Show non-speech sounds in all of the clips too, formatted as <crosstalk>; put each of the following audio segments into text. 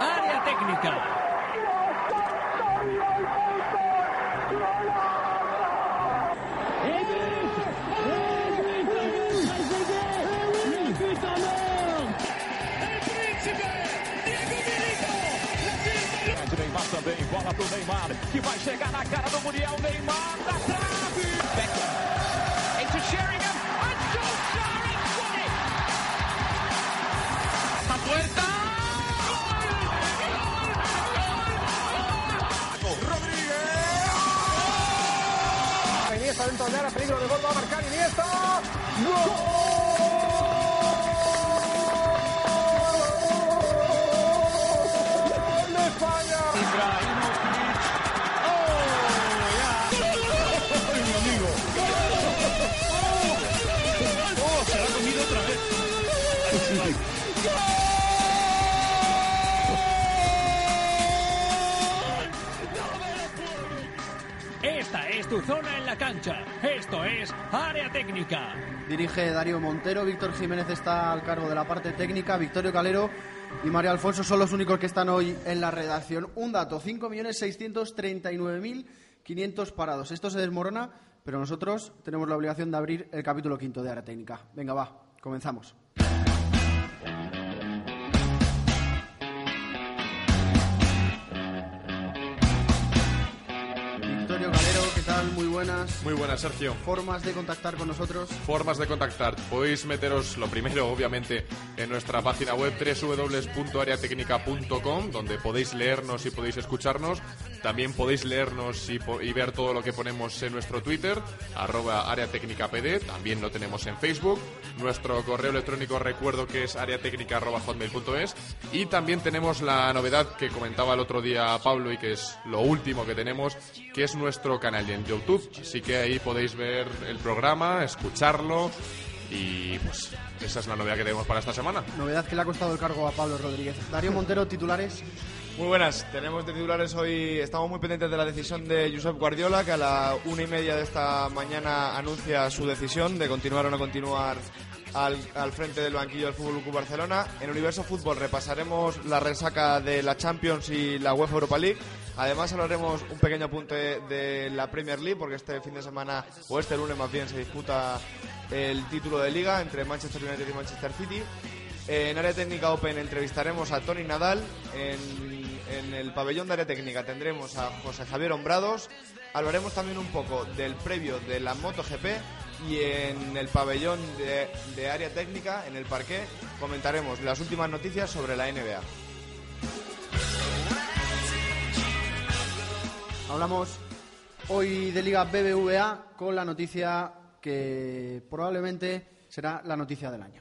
Área Técnica. Também, bola pro Neymar, que vai chegar na cara do Muriel, Neymar na trave! Iniesta dentro de área, peligro de gol, va a marcar Iniesta. ¡Gol! Tu zona en la cancha. Esto es Área Técnica. Dirige Darío Montero, Víctor Jiménez está al cargo de la parte técnica, Victorio Calero y María Alfonso son los únicos que están hoy en la redacción. Un dato, 5.639.500 parados. Esto se desmorona, pero nosotros tenemos la obligación de abrir el capítulo quinto de Área Técnica. Venga, va, comenzamos. Muy buenas. Muy buenas, Sergio. Formas de contactar con nosotros. Formas de contactar. Podéis meteros lo primero, obviamente, en nuestra página web www.areatecnica.com, donde podéis leernos y podéis escucharnos. También podéis leernos y, ver todo lo que ponemos en nuestro Twitter, arroba areatecnicapd. También lo tenemos en Facebook. Nuestro correo electrónico recuerdo que es areatecnica.hotmail.es. Y también tenemos la novedad que comentaba el otro día Pablo y que es lo último que tenemos, que es nuestro canal en YouTube. Así que ahí podéis ver el programa, escucharlo y pues esa es la novedad que tenemos para esta semana. Novedad que le ha costado el cargo a Pablo Rodríguez. Darío Montero, titulares. Muy buenas, tenemos de titulares hoy, estamos muy pendientes de la decisión de Josep Guardiola, que a la una y media de esta mañana anuncia su decisión de continuar o no continuar al, al frente del banquillo del Fútbol Club Barcelona. En Universo Fútbol repasaremos la resaca de la Champions y la UEFA Europa League. Además hablaremos un pequeño apunte de la Premier League, porque este fin de semana, o este lunes más bien, se disputa el título de liga entre Manchester United y Manchester City. En área técnica Open entrevistaremos a Tony Nadal. En, el pabellón de área técnica tendremos a José Javier Hombrados. Hablaremos también un poco del previo de la MotoGP. Y en el pabellón de, área técnica, en el parqué, comentaremos las últimas noticias sobre la NBA. Hablamos hoy de Liga BBVA con la noticia que probablemente será la noticia del año.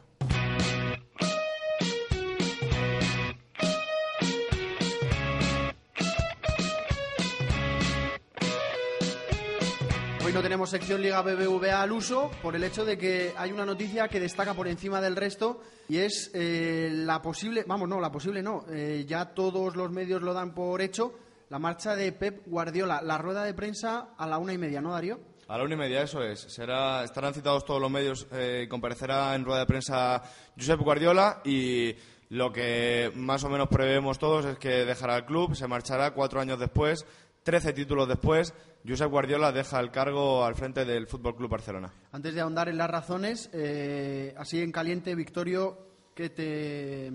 Hoy no tenemos sección Liga BBVA al uso por el hecho de que hay una noticia que destaca por encima del resto y es eh, la posible, vamos, no, la posible no, eh, ya todos los medios lo dan por hecho, la marcha de Pep Guardiola, la rueda de prensa a la una y media, ¿no, Darío? A la una y media, eso es. Será, estarán citados todos los medios, eh, comparecerá en rueda de prensa Josep Guardiola y lo que más o menos prevemos todos es que dejará el club, se marchará cuatro años después, trece títulos después, Josep Guardiola deja el cargo al frente del Fútbol Club Barcelona. Antes de ahondar en las razones, eh, así en caliente, Victorio, ¿qué te,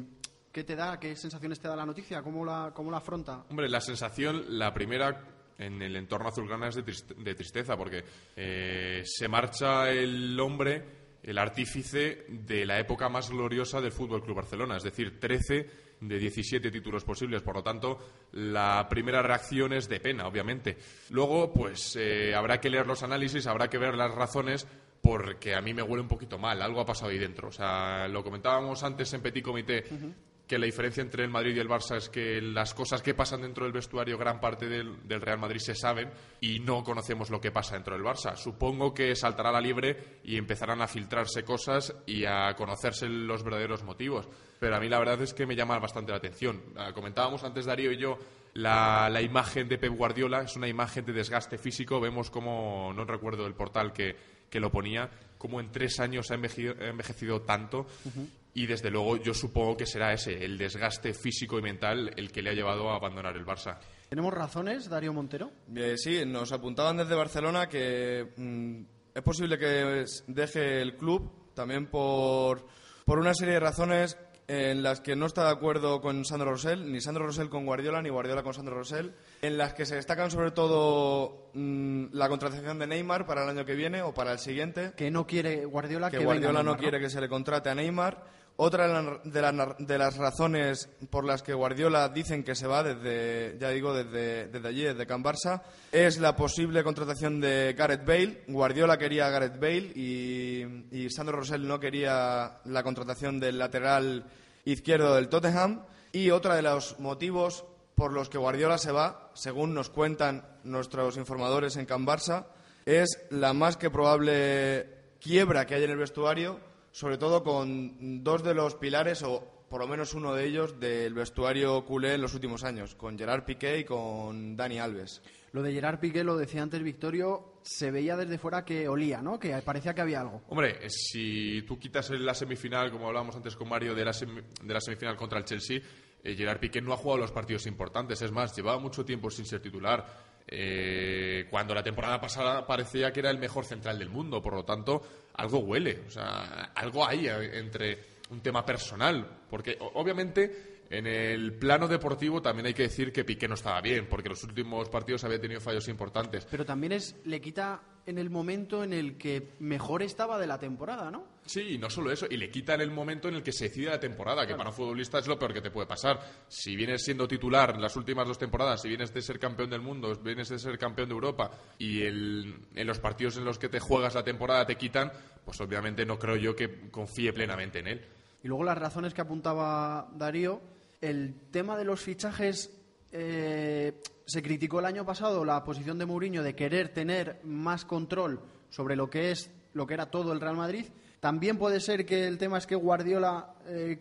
¿qué te da? ¿Qué sensaciones te da la noticia? ¿Cómo la, cómo la afronta? Hombre, la sensación, la primera en el entorno azulgrana es de, triste- de tristeza, porque eh, se marcha el hombre el artífice de la época más gloriosa del Fútbol Club Barcelona, es decir, 13 de 17 títulos posibles. Por lo tanto, la primera reacción es de pena, obviamente. Luego, pues eh, habrá que leer los análisis, habrá que ver las razones, porque a mí me huele un poquito mal. Algo ha pasado ahí dentro. O sea, lo comentábamos antes en Petit Comité. Que la diferencia entre el Madrid y el Barça es que las cosas que pasan dentro del vestuario, gran parte del, Real Madrid se saben y no conocemos lo que pasa dentro del Barça. Supongo que saltará la liebre y empezarán a filtrarse cosas y a conocerse los verdaderos motivos pero a mí la verdad es que me llama bastante la atención. Ah, comentábamos antes Darío y yo la, la, imagen de Pep Guardiola, es una imagen de desgaste físico, vemos como, no recuerdo el portal que, que lo ponía, como en tres años ha envejecido, ha envejecido tanto y desde luego yo supongo que será ese, el desgaste físico y mental el que le ha llevado a abandonar el Barça. ¿Tenemos razones, Darío Montero? Eh, sí, nos apuntaban desde Barcelona que mm, es posible que deje el club también por, por una serie de razones en las que no está de acuerdo con Sandro Rosell, ni Sandro Rosell con Guardiola, ni Guardiola con Sandro Rosell, en las que se destacan sobre todo mm, la contratación de Neymar para el año que viene o para el siguiente. Que no quiere Guardiola que, que Guardiola venga no quiere que se le contrate a Neymar. Otra de, de las razones por las que Guardiola dicen que se va desde, ya digo, desde, allí, desde Can Barça, es la posible contratación de Gareth Bale. Guardiola quería a Gareth Bale y, Sandro Rosell no quería la contratación del lateral izquierdo del Tottenham. Y otro de los motivos por los que Guardiola se va, según nos cuentan nuestros informadores en Can Barça, es la más que probable quiebra que hay en el vestuario, sobre todo con dos de los pilares, o por lo menos uno de ellos, del vestuario culé en los últimos años, con Gerard Piqué y con Dani Alves. Lo de Gerard Piqué, lo decía antes Victorio, se veía desde fuera que olía, ¿no? Que parecía que había algo. Hombre, eh, si tú quitas la semifinal, como hablábamos antes con Mario, de la, semi- de la semifinal contra el Chelsea, eh, Gerard Piqué no ha jugado los partidos importantes. Es más, llevaba mucho tiempo sin ser titular. Eh, cuando la temporada pasada parecía que era el mejor central del mundo. Por lo tanto, algo huele. O sea, algo hay eh, entre un tema personal. Porque, obviamente, en el plano deportivo también hay que decir que Piqué no estaba bien, porque en los últimos partidos había tenido fallos importantes. Pero también es le quita en el momento en el que mejor estaba de la temporada, ¿no? Sí, y no solo eso, y le quitan el momento en el que se decide la temporada, que para un futbolista es lo peor que te puede pasar. Si vienes siendo titular las últimas dos temporadas, si vienes de ser campeón del mundo, vienes de ser campeón de Europa, y el- en los partidos en los que te juegas la temporada te quitan, pues obviamente no creo yo que confíe plenamente en él. Y luego las razones que apuntaba Darío, el tema de los fichajes, eh, se criticó el año pasado la posición de Mourinho de querer tener más control sobre lo que es lo que era todo el Real Madrid. También puede ser que el tema es que Guardiola eh,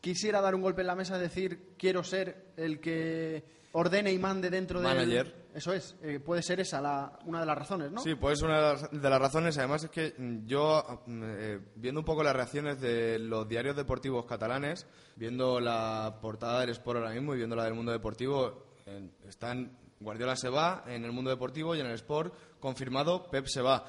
quisiera dar un golpe en la mesa, decir quiero ser el que ordene y mande dentro del. Eso es, eh, puede ser esa la, una de las razones, ¿no? Sí, pues una de las, razones. Además es que yo, mm, eh, viendo un poco las reacciones de los diarios deportivos catalanes, viendo la portada del Sport ahora mismo y viendo la del Mundo Deportivo, eh, están Guardiola se va en el Mundo Deportivo y en el Sport confirmado Pep se va.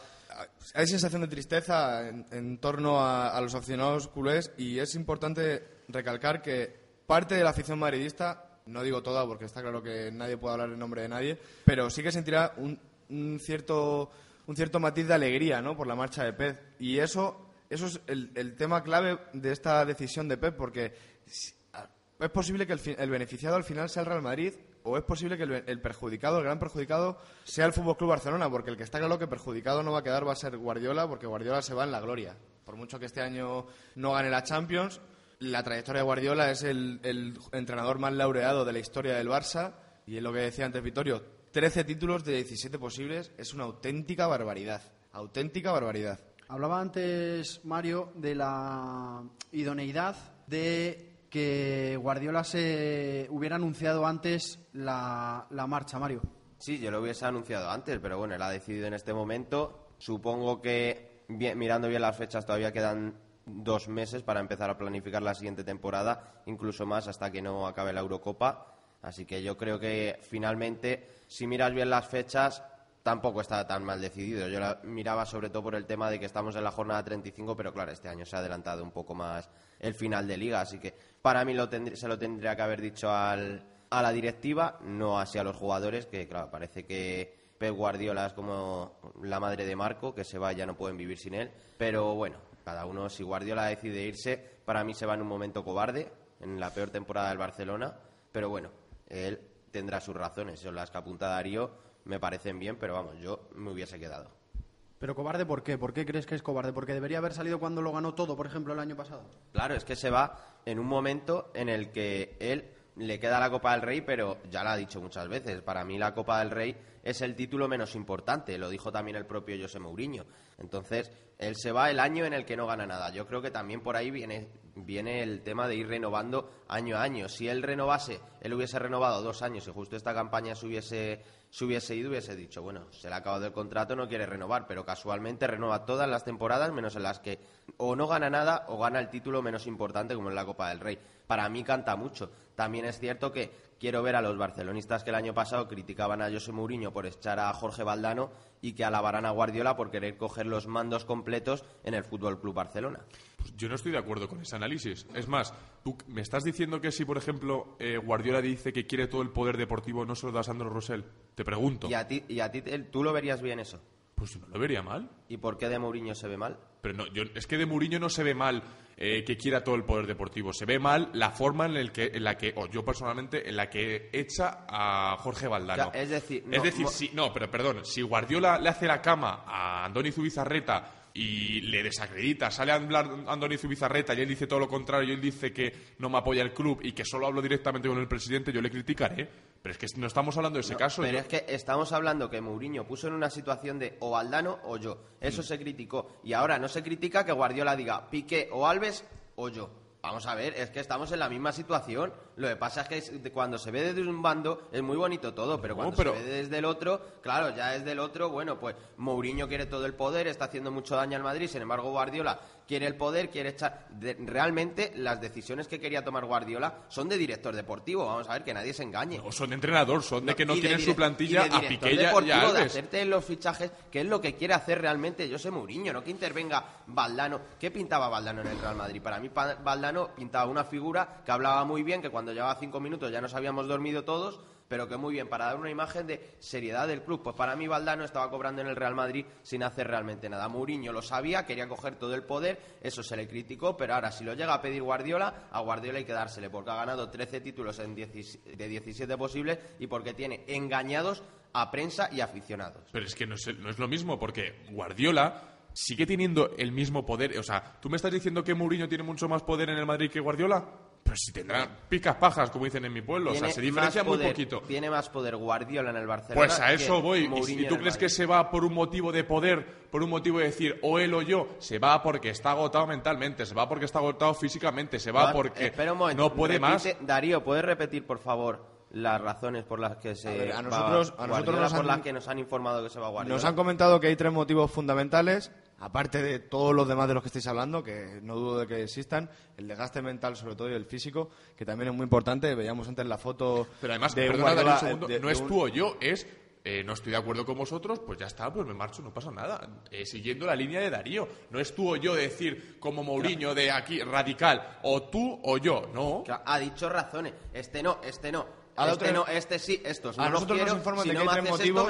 Hay sensación de tristeza en, en torno a, a los aficionados culés y es importante recalcar que parte de la afición madridista no digo toda porque está claro que nadie puede hablar en nombre de nadie, pero sí que sentirá un, un cierto un cierto matiz de alegría, ¿no? Por la marcha de Pep y eso eso es el, tema clave de esta decisión de Pep porque es posible que el, el beneficiado al final sea el Real Madrid o es posible que el, el perjudicado, el gran perjudicado, sea el Fútbol Club Barcelona, porque el que está claro que perjudicado no va a quedar va a ser Guardiola, porque Guardiola se va en la gloria. Por mucho que este año no gane la Champions, la trayectoria de Guardiola es el, el entrenador más laureado de la historia del Barça y es lo que decía antes Vittorio, 13 títulos de 17 posibles es una auténtica barbaridad, auténtica barbaridad. Hablaba antes Mario de la idoneidad de que Guardiola se hubiera anunciado antes la, la marcha, Mario. Sí, yo lo hubiese anunciado antes, pero bueno, él ha decidido en este momento. Supongo que, bien- mirando bien las fechas, todavía quedan dos meses para empezar a planificar la siguiente temporada, incluso más hasta que no acabe la Eurocopa. Así que yo creo que finalmente, si miras bien las fechas, tampoco está tan mal decidido. Yo la miraba sobre todo por el tema de que estamos en la jornada 35, pero claro, este año se ha adelantado un poco más el final de liga, así que para mí lo se lo tendría que haber dicho al, a la directiva, no así a los jugadores, que claro, parece que Pep Guardiola es como la madre de Marco, que se va ya no pueden vivir sin él, pero bueno. Cada uno, si Guardiola decide irse, para mí se va en un momento cobarde, en la peor temporada del Barcelona, pero bueno, él tendrá sus razones. Son las que apunta Darío me parecen bien, pero vamos, yo me hubiese quedado. Pero cobarde, ¿por qué? ¿Por qué crees que es cobarde? ¿Porque debería haber salido cuando lo ganó todo, por ejemplo, el año pasado? Claro, es que se va en un momento en el que él le queda la Copa del Rey, pero ya lo ha dicho muchas veces, para mí la Copa del Rey es el título menos importante, lo dijo también el propio José Mourinho. Entonces, él se va el año en el que no gana nada. Yo creo que también por ahí viene, viene el tema de ir renovando año a año. Si él renovase, él hubiese renovado dos años y justo esta campaña se hubiese, se hubiese ido, hubiese dicho, bueno, se le ha acabado el contrato, no quiere renovar, pero casualmente renueva todas las temporadas menos en las que o no gana nada o gana el título menos importante como es la Copa del Rey. Para mí canta mucho. También es cierto que quiero ver a los barcelonistas que el año pasado criticaban a José Mourinho por echar a Jorge Valdano y que alabarán a Guardiola por querer coger los mandos completos en el Fútbol Club Barcelona. Pues yo no estoy de acuerdo con ese análisis. Es más, tú me estás diciendo que si, por ejemplo, eh, Guardiola dice que quiere todo el poder deportivo, no se lo da a Sandro Rosell. Te pregunto. ¿Y a ti, y a ti tú lo verías bien eso? Pues no lo vería mal. ¿Y por qué de Mourinho se ve mal? Pero no, yo, es que de Mourinho no se ve mal eh, que quiera todo el poder deportivo. Se ve mal la forma en, el que, en la que, o yo personalmente, en la que echa a Jorge Valdano. es decir, es decir, si, no, pero perdón, si Guardiola le hace la cama a Andoni Zubizarreta y le desacredita, sale a hablar Andoni Zubizarreta y él dice todo lo contrario, y él dice que no me apoya el club y que solo hablo directamente con el presidente, yo le criticaré. Pero es que no estamos hablando de ese caso. Pero es que estamos hablando que Mourinho puso en una situación de o Valdano o yo. Eso se criticó. Y ahora no se critica que Guardiola diga Piqué o Alves o yo. Vamos a ver, es que estamos en la misma situación. Lo que pasa es que cuando se ve desde un bando es muy bonito todo, pero cuando se ve desde el otro, claro, ya es del otro, bueno, pues Mourinho quiere todo el poder, está haciendo mucho daño al Madrid, sin embargo Guardiola quiere el poder, quiere echar... realmente las decisiones que quería tomar Guardiola son de director deportivo, vamos a ver, que nadie se engañe. No, son de entrenador, son de que no tienen su plantilla a Piqué y a de hacerte los fichajes, que es lo que quiere hacer realmente yo sé Mourinho, no que intervenga Valdano. ¿Qué pintaba Valdano en el Real Madrid? Para mí Valdano pintaba una figura que hablaba muy bien, que cuando llevaba cinco minutos ya nos habíamos dormido todos, pero que muy bien, para dar una imagen de seriedad del club. Pues para mí Valdano estaba cobrando en el Real Madrid sin hacer realmente nada. Mourinho lo sabía, quería coger todo el poder, eso se le criticó, pero ahora si lo llega a pedir Guardiola, a Guardiola hay que dársele, porque ha ganado 13 títulos en de 17 posibles y porque tiene engañados a prensa y aficionados. Pero es que no es, no es lo mismo, porque Guardiola sigue teniendo el mismo poder. O sea, ¿tú me estás diciendo que Mourinho tiene mucho más poder en el Madrid que Guardiola? Pero si tendrá picas pajas, como dicen en mi pueblo. O sea, se diferencia muy poquito. Tiene más poder Guardiola en el Barcelona. Pues a eso voy. ¿Y, tú crees que se va por un motivo de poder, por un motivo de decir o él o yo? Se va porque está agotado mentalmente, se va porque está agotado físicamente, se va porque no puede más. Darío, ¿puedes repetir, por favor? Las razones por las que se a, nosotros, a nosotros nos por las que nos han informado que se va a Guardiola. Nos han comentado que hay tres motivos fundamentales aparte de todos los demás de los que estáis hablando, que no dudo de que existan, el desgaste mental sobre todo y el físico, que también es muy importante. Veíamos antes la foto Pero además, de un segundo, no es tú o yo, es eh, no estoy de acuerdo con vosotros, pues ya está, pues me marcho, no pasa nada. Eh, siguiendo la línea de Darío. No es tú o yo decir, como Mourinho de aquí, radical, o tú o yo, no. ha dicho razones. Este no, este no. Este no, este sí, estos no A nosotros nos informan de que hay tres motivos,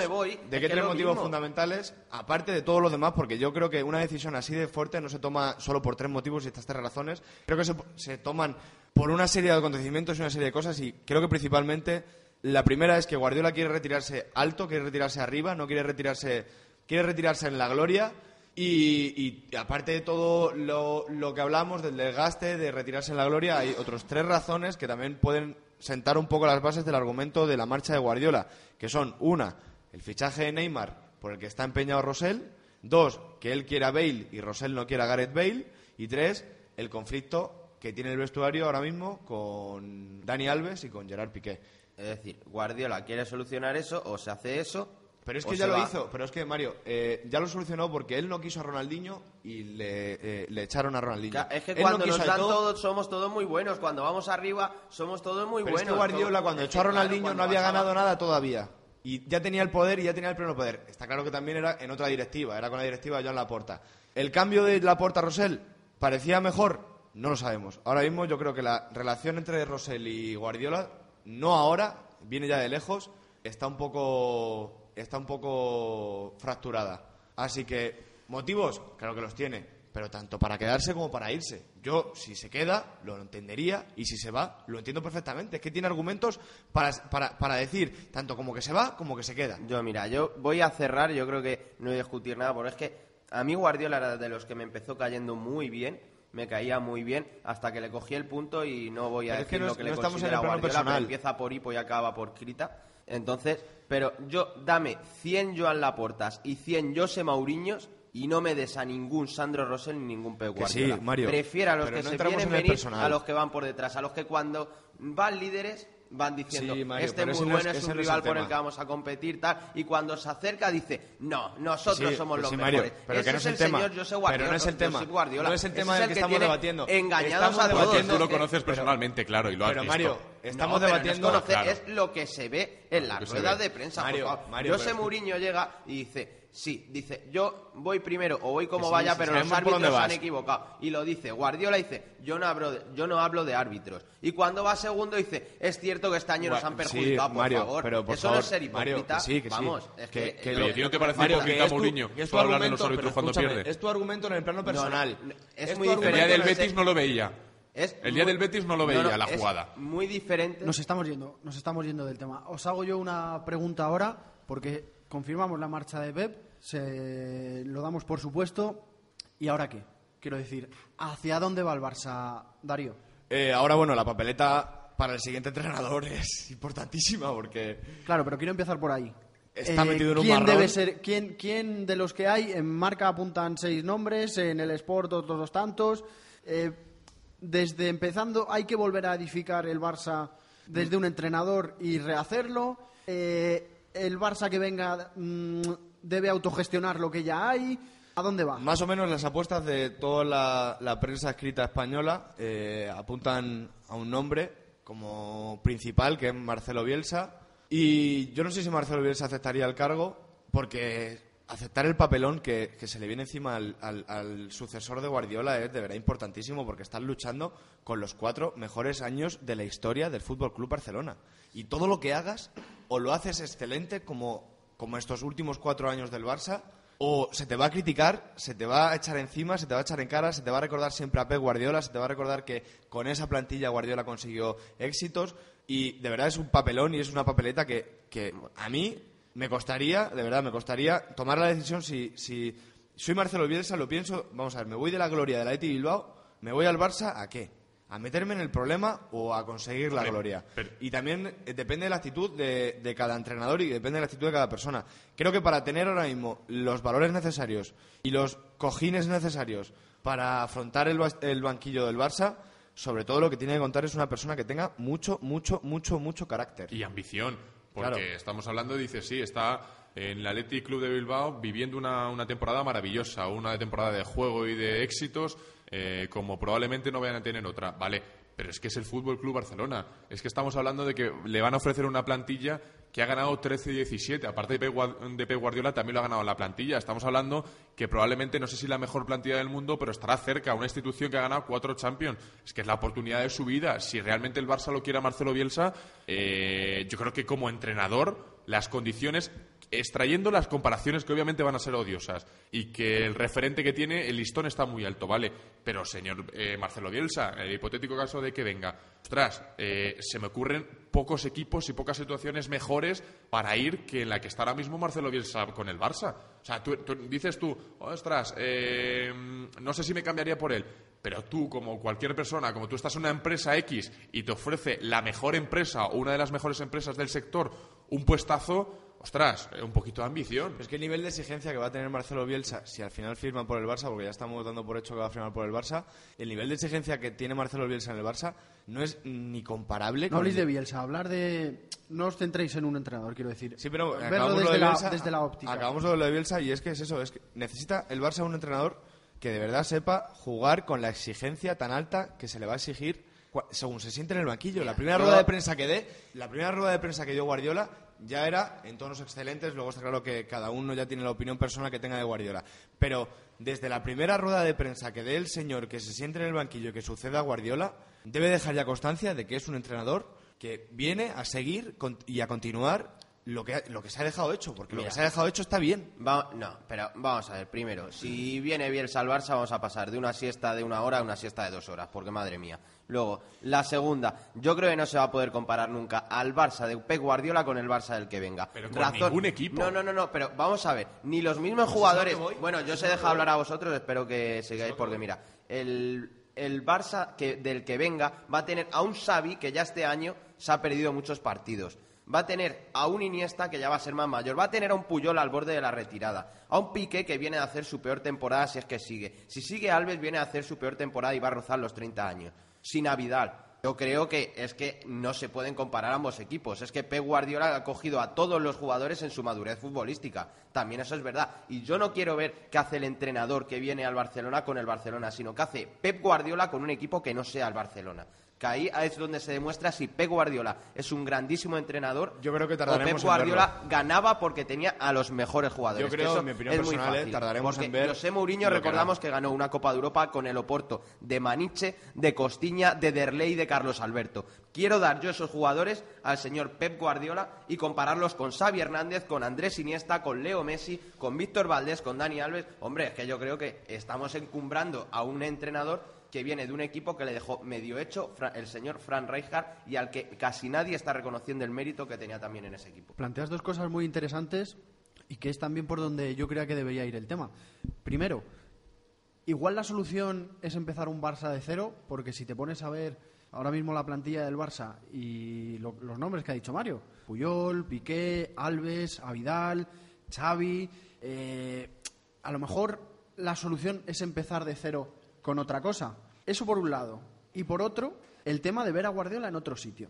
de que tres motivos fundamentales, aparte de todos los demás, porque yo creo que una decisión así de fuerte no se toma solo por tres motivos y estas tres razones. Creo que se, se toman por una serie de acontecimientos y una serie de cosas y creo que principalmente la primera es que Guardiola quiere retirarse alto, quiere retirarse arriba, no quiere retirarse, quiere retirarse en la gloria. Y, y, aparte de todo lo, lo, que hablamos del desgaste, de retirarse en la gloria, hay otras tres razones que también pueden sentar un poco las bases del argumento de la marcha de Guardiola, que son, una, el fichaje de Neymar por el que está empeñado Rosell, dos, que él quiera Bale y Rosell no quiera Gareth Bale, y tres, el conflicto que tiene el vestuario ahora mismo con Dani Alves y con Gerard Piqué. Es decir, Guardiola quiere solucionar eso o se hace eso pero es que ya lo hizo. Pero es que, Mario, eh, ya lo solucionó porque él no quiso a Ronaldinho y le, eh, le echaron a Ronaldinho. es que cuando nos dan todos, somos todos muy buenos. Cuando vamos arriba, somos todos muy pero buenos. Es que Guardiola, cuando echó a Ronaldinho, no había ganado nada todavía. Y ya tenía el poder y ya tenía el pleno poder. Está claro que también era en otra directiva. Era con la directiva de Joan Laporta. ¿El cambio de Laporta a Rosell parecía mejor? No lo sabemos. Ahora mismo yo creo que la relación entre Rosell y Guardiola, no ahora, viene ya de lejos, está un poco está un poco fracturada. Así que, motivos, claro que los tiene. pero tanto para quedarse como para irse. Yo, si se queda, lo entendería, y si se va, lo entiendo perfectamente. Es que tiene argumentos para, para, para decir tanto como que se va como que se queda. Yo, mira, yo voy a cerrar, yo creo que no voy a discutir nada, porque es que a mí Guardiola era de los que me empezó cayendo muy bien, me caía muy bien, hasta que le cogí el punto y no voy a Pero es que decir no lo que no le estamos en el plano personal. empieza por hipo y acaba por crita. Entonces, pero yo, dame 100 Joan Laportas y 100 Jose Mauriños y no me des a ningún Sandro Rosell ni ningún Pep sí. Mario, Prefiero a los que no se entramos vienen en el venir a los que van por detrás, a los que cuando van líderes van diciendo Sí, Mario, este muy no es- bueno, es un no es rival por el que vamos a competir tal y cuando se acerca dice no nosotros Sí, somos que los sí, Mario, mejores pero que Ese no es el tema. señor José Guardiola Pero no es el tema. Guardiola. No es el tema del que estamos tiene debatiendo. engañados Estamos a todos debatiendo- Tú lo Es que- conoces pero- personalmente, claro, y lo has Pero visto. Mario, estamos no, pero debatiendo... no es, conocer, Claro. es lo que se ve en las que ruedas de prensa. Mario, por favor. Mario, José Mourinho llega y dice, sí, dice, yo voy primero o voy como sí, vaya, sí, pero los árbitros se han equivocado. Y lo dice, Guardiola dice, yo no hablo de, yo no hablo de árbitros. Y cuando va segundo dice, es cierto que este año nos han sí, perjudicado, por Mario, favor. pero por Eso favor, no es ser Mario, hipócrita. que sí, que sí. Vamos, es que... Que- que es lo- lo ¿a ti no te que- parece Mario, hipócrita que es tu- Mourinho que es tu hablar de los árbitros cuando pierde? Es tu argumento en el plano personal. no, es tu muy El argumento día del Betis no lo veía. es El día muy- del Betis no lo veía, la es jugada. muy diferente. Nos estamos yendo, nos estamos yendo del tema. Os hago yo una pregunta ahora, porque confirmamos la marcha de Pep, se lo damos por supuesto. ¿Y ahora qué? Quiero decir, ¿hacia dónde va el Barça, Darío? Eh, ahora, bueno, la papeleta para el siguiente entrenador <laughs> es importantísima porque... Claro, pero quiero empezar por ahí. Eh, Está metido en un ¿quién marrón. debe ser, quién, quién de los que hay en marca apuntan seis nombres, en el Sport otros dos tantos? Eh, desde empezando, ¿hay que volver a edificar el Barça desde un entrenador y rehacerlo? Eh, ¿El Barça que venga mm, debe autogestionar lo que ya hay? ¿A dónde va? Más o menos las apuestas de toda la, la prensa escrita española eh, apuntan a un nombre como principal, que es Marcelo Bielsa. Y yo no sé si Marcelo Bielsa aceptaría el cargo, porque aceptar el papelón que, que se le viene encima al, al- al sucesor de Guardiola es de verdad importantísimo, porque están luchando con los cuatro mejores años de la historia del Fútbol Club Barcelona. Y todo lo que hagas, o lo haces excelente como, como estos últimos cuatro años del Barça, o se te va a criticar, se te va a echar encima, se te va a echar en cara, se te va a recordar siempre a Pep Guardiola, se te va a recordar que con esa plantilla Guardiola consiguió éxitos y de verdad es un papelón y es una papeleta que, que a mí me costaría, de verdad me costaría tomar la decisión si, si soy Marcelo Bielsa, lo pienso, vamos a ver, me voy de la gloria de la ETI Bilbao, me voy al Barça, ¿a qué? ¿A meterme en el problema o a conseguir la Hombre, gloria? pero- Y también eh, depende de la actitud de, de cada entrenador y depende de la actitud de cada persona. Creo que para tener ahora mismo los valores necesarios y los cojines necesarios para afrontar el, el banquillo del Barça, sobre todo lo que tiene que contar es una persona que tenga mucho, mucho, mucho, mucho carácter. Y ambición. Porque Claro. estamos hablando, dice, sí, está en el Athletic Club de Bilbao viviendo una, una temporada maravillosa, una temporada de juego y de éxitos, eh, como probablemente no vayan a tener otra. Vale, pero es que es el Fútbol Club Barcelona. Es que estamos hablando de que le van a ofrecer una plantilla que ha ganado 13 y 17. Aparte de Pep Guardiola, también lo ha ganado la plantilla. Estamos hablando que probablemente, no sé si la mejor plantilla del mundo, pero estará cerca. Una institución que ha ganado cuatro Champions. Es que es la oportunidad de su vida. Si realmente el Barça lo quiere a Marcelo Bielsa, eh, yo creo que como entrenador, las condiciones extrayendo las comparaciones que obviamente van a ser odiosas y que el referente que tiene, el listón está muy alto, ¿vale? Pero, señor eh, Marcelo Bielsa, el hipotético caso de que venga, ostras, eh, se me ocurren pocos equipos y pocas situaciones mejores para ir que en la que está ahora mismo Marcelo Bielsa con el Barça. O sea, tú, tú- dices tú, ostras, eh, no sé si me cambiaría por él. Pero tú, como cualquier persona, como tú estás en una empresa X y te ofrece la mejor empresa o una de las mejores empresas del sector un puestazo, ostras, eh, un poquito de ambición. Pero es que el nivel de exigencia que va a tener Marcelo Bielsa, si al final firma por el Barça, porque ya estamos dando por hecho que va a firmar por el Barça, el nivel de exigencia que tiene Marcelo Bielsa en el Barça no es ni comparable No con habléis el- de Bielsa, hablar de... No os centréis en un entrenador, quiero decir. Sí, pero Verlo desde, de la, Bielsa, desde la óptica. Acabamos lo de Bielsa y es que es eso, es que necesita el Barça un entrenador que de verdad sepa jugar con la exigencia tan alta que se le va a exigir según se siente en el banquillo. La primera rueda de prensa que dé, la primera rueda de prensa que dio Guardiola ya era en tonos excelentes, luego está claro que cada uno ya tiene la opinión personal que tenga de Guardiola, pero desde la primera rueda de prensa que dé el señor que se siente en el banquillo que suceda a Guardiola, debe dejar ya constancia de que es un entrenador que viene a seguir y a continuar lo que, lo que se ha dejado hecho, porque lo que se ha dejado hecho está bien. Va- no, pero vamos a ver, primero, si viene Bielsa al Barça, vamos a pasar de una siesta de una hora a una siesta de dos horas, porque madre mía. Luego, la segunda, yo creo que no se va a poder comparar nunca al Barça de Pep Guardiola con el Barça del que venga. Pero con ningún equipo. No, no, no, no, pero vamos a ver, ni los mismos jugadores. Bueno, yo os he dejado hablar a vosotros, espero que sigáis, porque mira, el, el Barça que, del que venga va a tener a un Xavi que ya este año se ha perdido muchos partidos. Va a tener a un Iniesta que ya va a ser más mayor. Va a tener a un Puyol al borde de la retirada. A un Piqué que viene a hacer su peor temporada si es que sigue. Si sigue Alves viene a hacer su peor temporada y va a rozar los 30 años. Sin Vidal. Yo creo que es que no se pueden comparar ambos equipos. Es que Pep Guardiola ha cogido a todos los jugadores en su madurez futbolística. También eso es verdad. Y yo no quiero ver qué hace el entrenador que viene al Barcelona con el Barcelona, sino que hace Pep Guardiola con un equipo que no sea el Barcelona. Que ahí es donde se demuestra si Pep Guardiola es un grandísimo entrenador Yo creo que o tardaremos Pep en Guardiola ganaba porque tenía a los mejores jugadores. Yo creo, que eso en mi opinión es muy personal, eh, fácil. tardaremos porque en ver José Mourinho que recordamos da. que ganó una Copa de Europa con el Oporto de Maniche, de Costiña, de Derlei y de Carlos Alberto. Quiero dar yo esos jugadores al señor Pep Guardiola y compararlos con Xavi Hernández, con Andrés Iniesta, con Leo Messi, con Víctor Valdés, con Dani Alves. Hombre, es que yo creo que estamos encumbrando a un entrenador que viene de un equipo que le dejó medio hecho el señor Fran Rijkaard y al que casi nadie está reconociendo el mérito que tenía también en ese equipo. Planteas dos cosas muy interesantes y que es también por donde yo creía que debería ir el tema. Primero, igual la solución es empezar un Barça de cero, porque si te pones a ver ahora mismo la plantilla del Barça y lo- los nombres que ha dicho Mario, Puyol, Piqué, Alves, Avidal, Xavi, eh, a lo mejor la solución es empezar de cero con otra cosa. Eso por un lado. Y por otro, el tema de ver a Guardiola en otro sitio.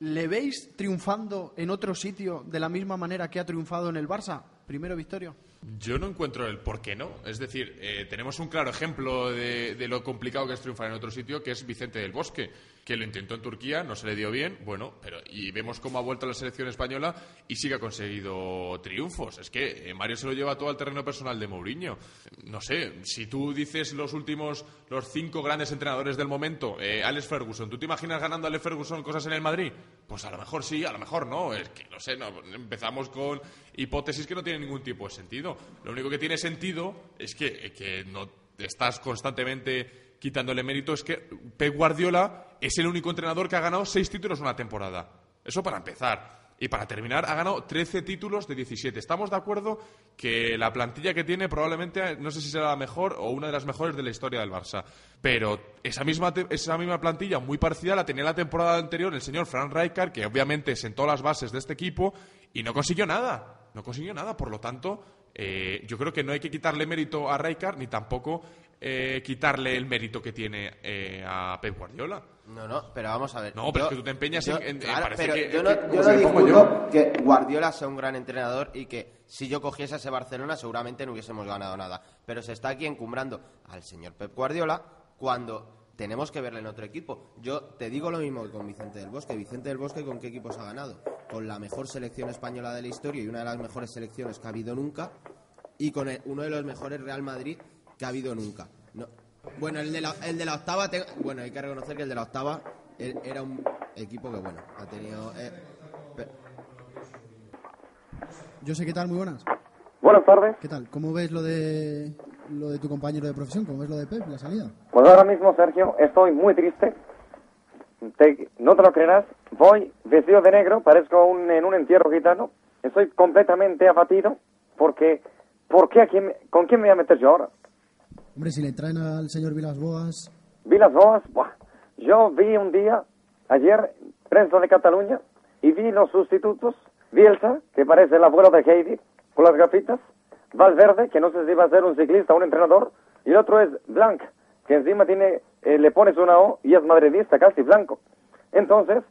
¿Le veis triunfando en otro sitio de la misma manera que ha triunfado en el Barça? Primero, Victorio. Yo no encuentro el por qué no. Es decir, eh, tenemos un claro ejemplo de, de lo complicado que es triunfar en otro sitio, que es Vicente del Bosque, que lo intentó en Turquía, no se le dio bien, bueno, pero y vemos cómo ha vuelto la selección española y sí que ha conseguido triunfos. Es que eh, Mario se lo lleva todo al terreno personal de Mourinho. No sé, si tú dices los últimos, los cinco grandes entrenadores del momento, eh, Alex Ferguson, ¿tú te imaginas ganando a Alex Ferguson cosas en el Madrid? Pues a lo mejor sí, a lo mejor no. Es que, no sé, empezamos con hipótesis que no tienen ningún tipo de sentido. Lo único que tiene sentido es que, que no estás constantemente quitándole mérito. Es que Pep Guardiola es el único entrenador que ha ganado seis títulos en una temporada. Eso para empezar. Y para terminar, ha ganado 13 títulos de 17. Estamos de acuerdo que la plantilla que tiene probablemente, no sé si será la mejor o una de las mejores de la historia del Barça. Pero esa misma, esa misma plantilla, muy parecida, la tenía la temporada anterior el señor Frank Rijkaard, que obviamente sentó las bases de este equipo y no consiguió nada. No consiguió nada. Por lo tanto, eh, yo creo que no hay que quitarle mérito a Rijkaard ni tampoco eh, quitarle el mérito que tiene eh, a Pep Guardiola. No, no, pero vamos a ver. No, pero es que tú te empeñas en- en- en- claro, parece pero que- yo no, que- yo no discuto que Guardiola sea un gran entrenador y que si yo cogiese ese Barcelona seguramente no hubiésemos ganado nada. Pero se está aquí encumbrando al señor Pep Guardiola cuando tenemos que verle en otro equipo. Yo te digo lo mismo que con Vicente del Bosque. Vicente del Bosque, ¿con qué equipos ha ganado? Con la mejor selección española de la historia y una de las mejores selecciones que ha habido nunca y con el- uno de los mejores Real Madrid que ha habido nunca. No. Bueno, el de la, el de la octava, te- bueno, hay que reconocer que el de la octava era un equipo que, bueno, ha tenido... eh, Yo sé qué tal, muy buenas. Buenas tardes. ¿Qué tal? ¿Cómo ves lo de lo de tu compañero de profesión? ¿Cómo ves lo de Pep, la salida? Pues ahora mismo, Sergio, estoy muy triste. Te- no te lo creerás. Voy vestido de negro, parezco un, en un entierro gitano. Estoy completamente abatido porque... ¿por qué a quién- ¿Con quién me voy a meter yo ahora? Hombre, si le traen al señor Vilas Boas, Vi las boas. Yo vi un día, ayer, prensa de Cataluña, y vi los sustitutos. Bielsa, que parece el abuelo de Heidi, con las gafitas. Valverde, que no sé si va a ser un ciclista o un entrenador. Y el otro es Blanc, que encima tiene, eh, le pones una O y es madridista, casi blanco. Entonces,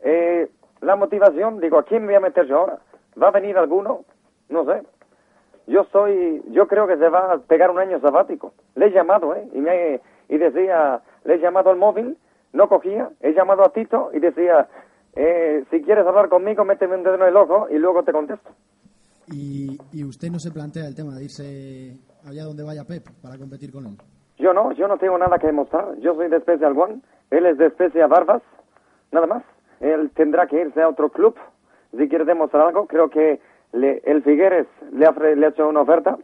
eh, la motivación, digo, ¿a quién me voy a meter yo ahora? ¿Va a venir alguno? No sé. Yo soy, yo creo que se va a pegar un año sabático. Le he llamado, ¿eh? Y, me, y decía, le he llamado al móvil, no cogía. He llamado a Tito y decía, eh, si quieres hablar conmigo, méteme un dedo en el ojo y luego te contesto. y, y usted no se plantea el tema de irse allá donde vaya Pep para competir con él. Yo no, yo no tengo nada que demostrar. Yo soy de Special One, él es de Special Barbas, nada más. Él tendrá que irse a otro club si quiere demostrar algo. Creo que le- el Figueres le ha, ofre- le ha hecho una oferta.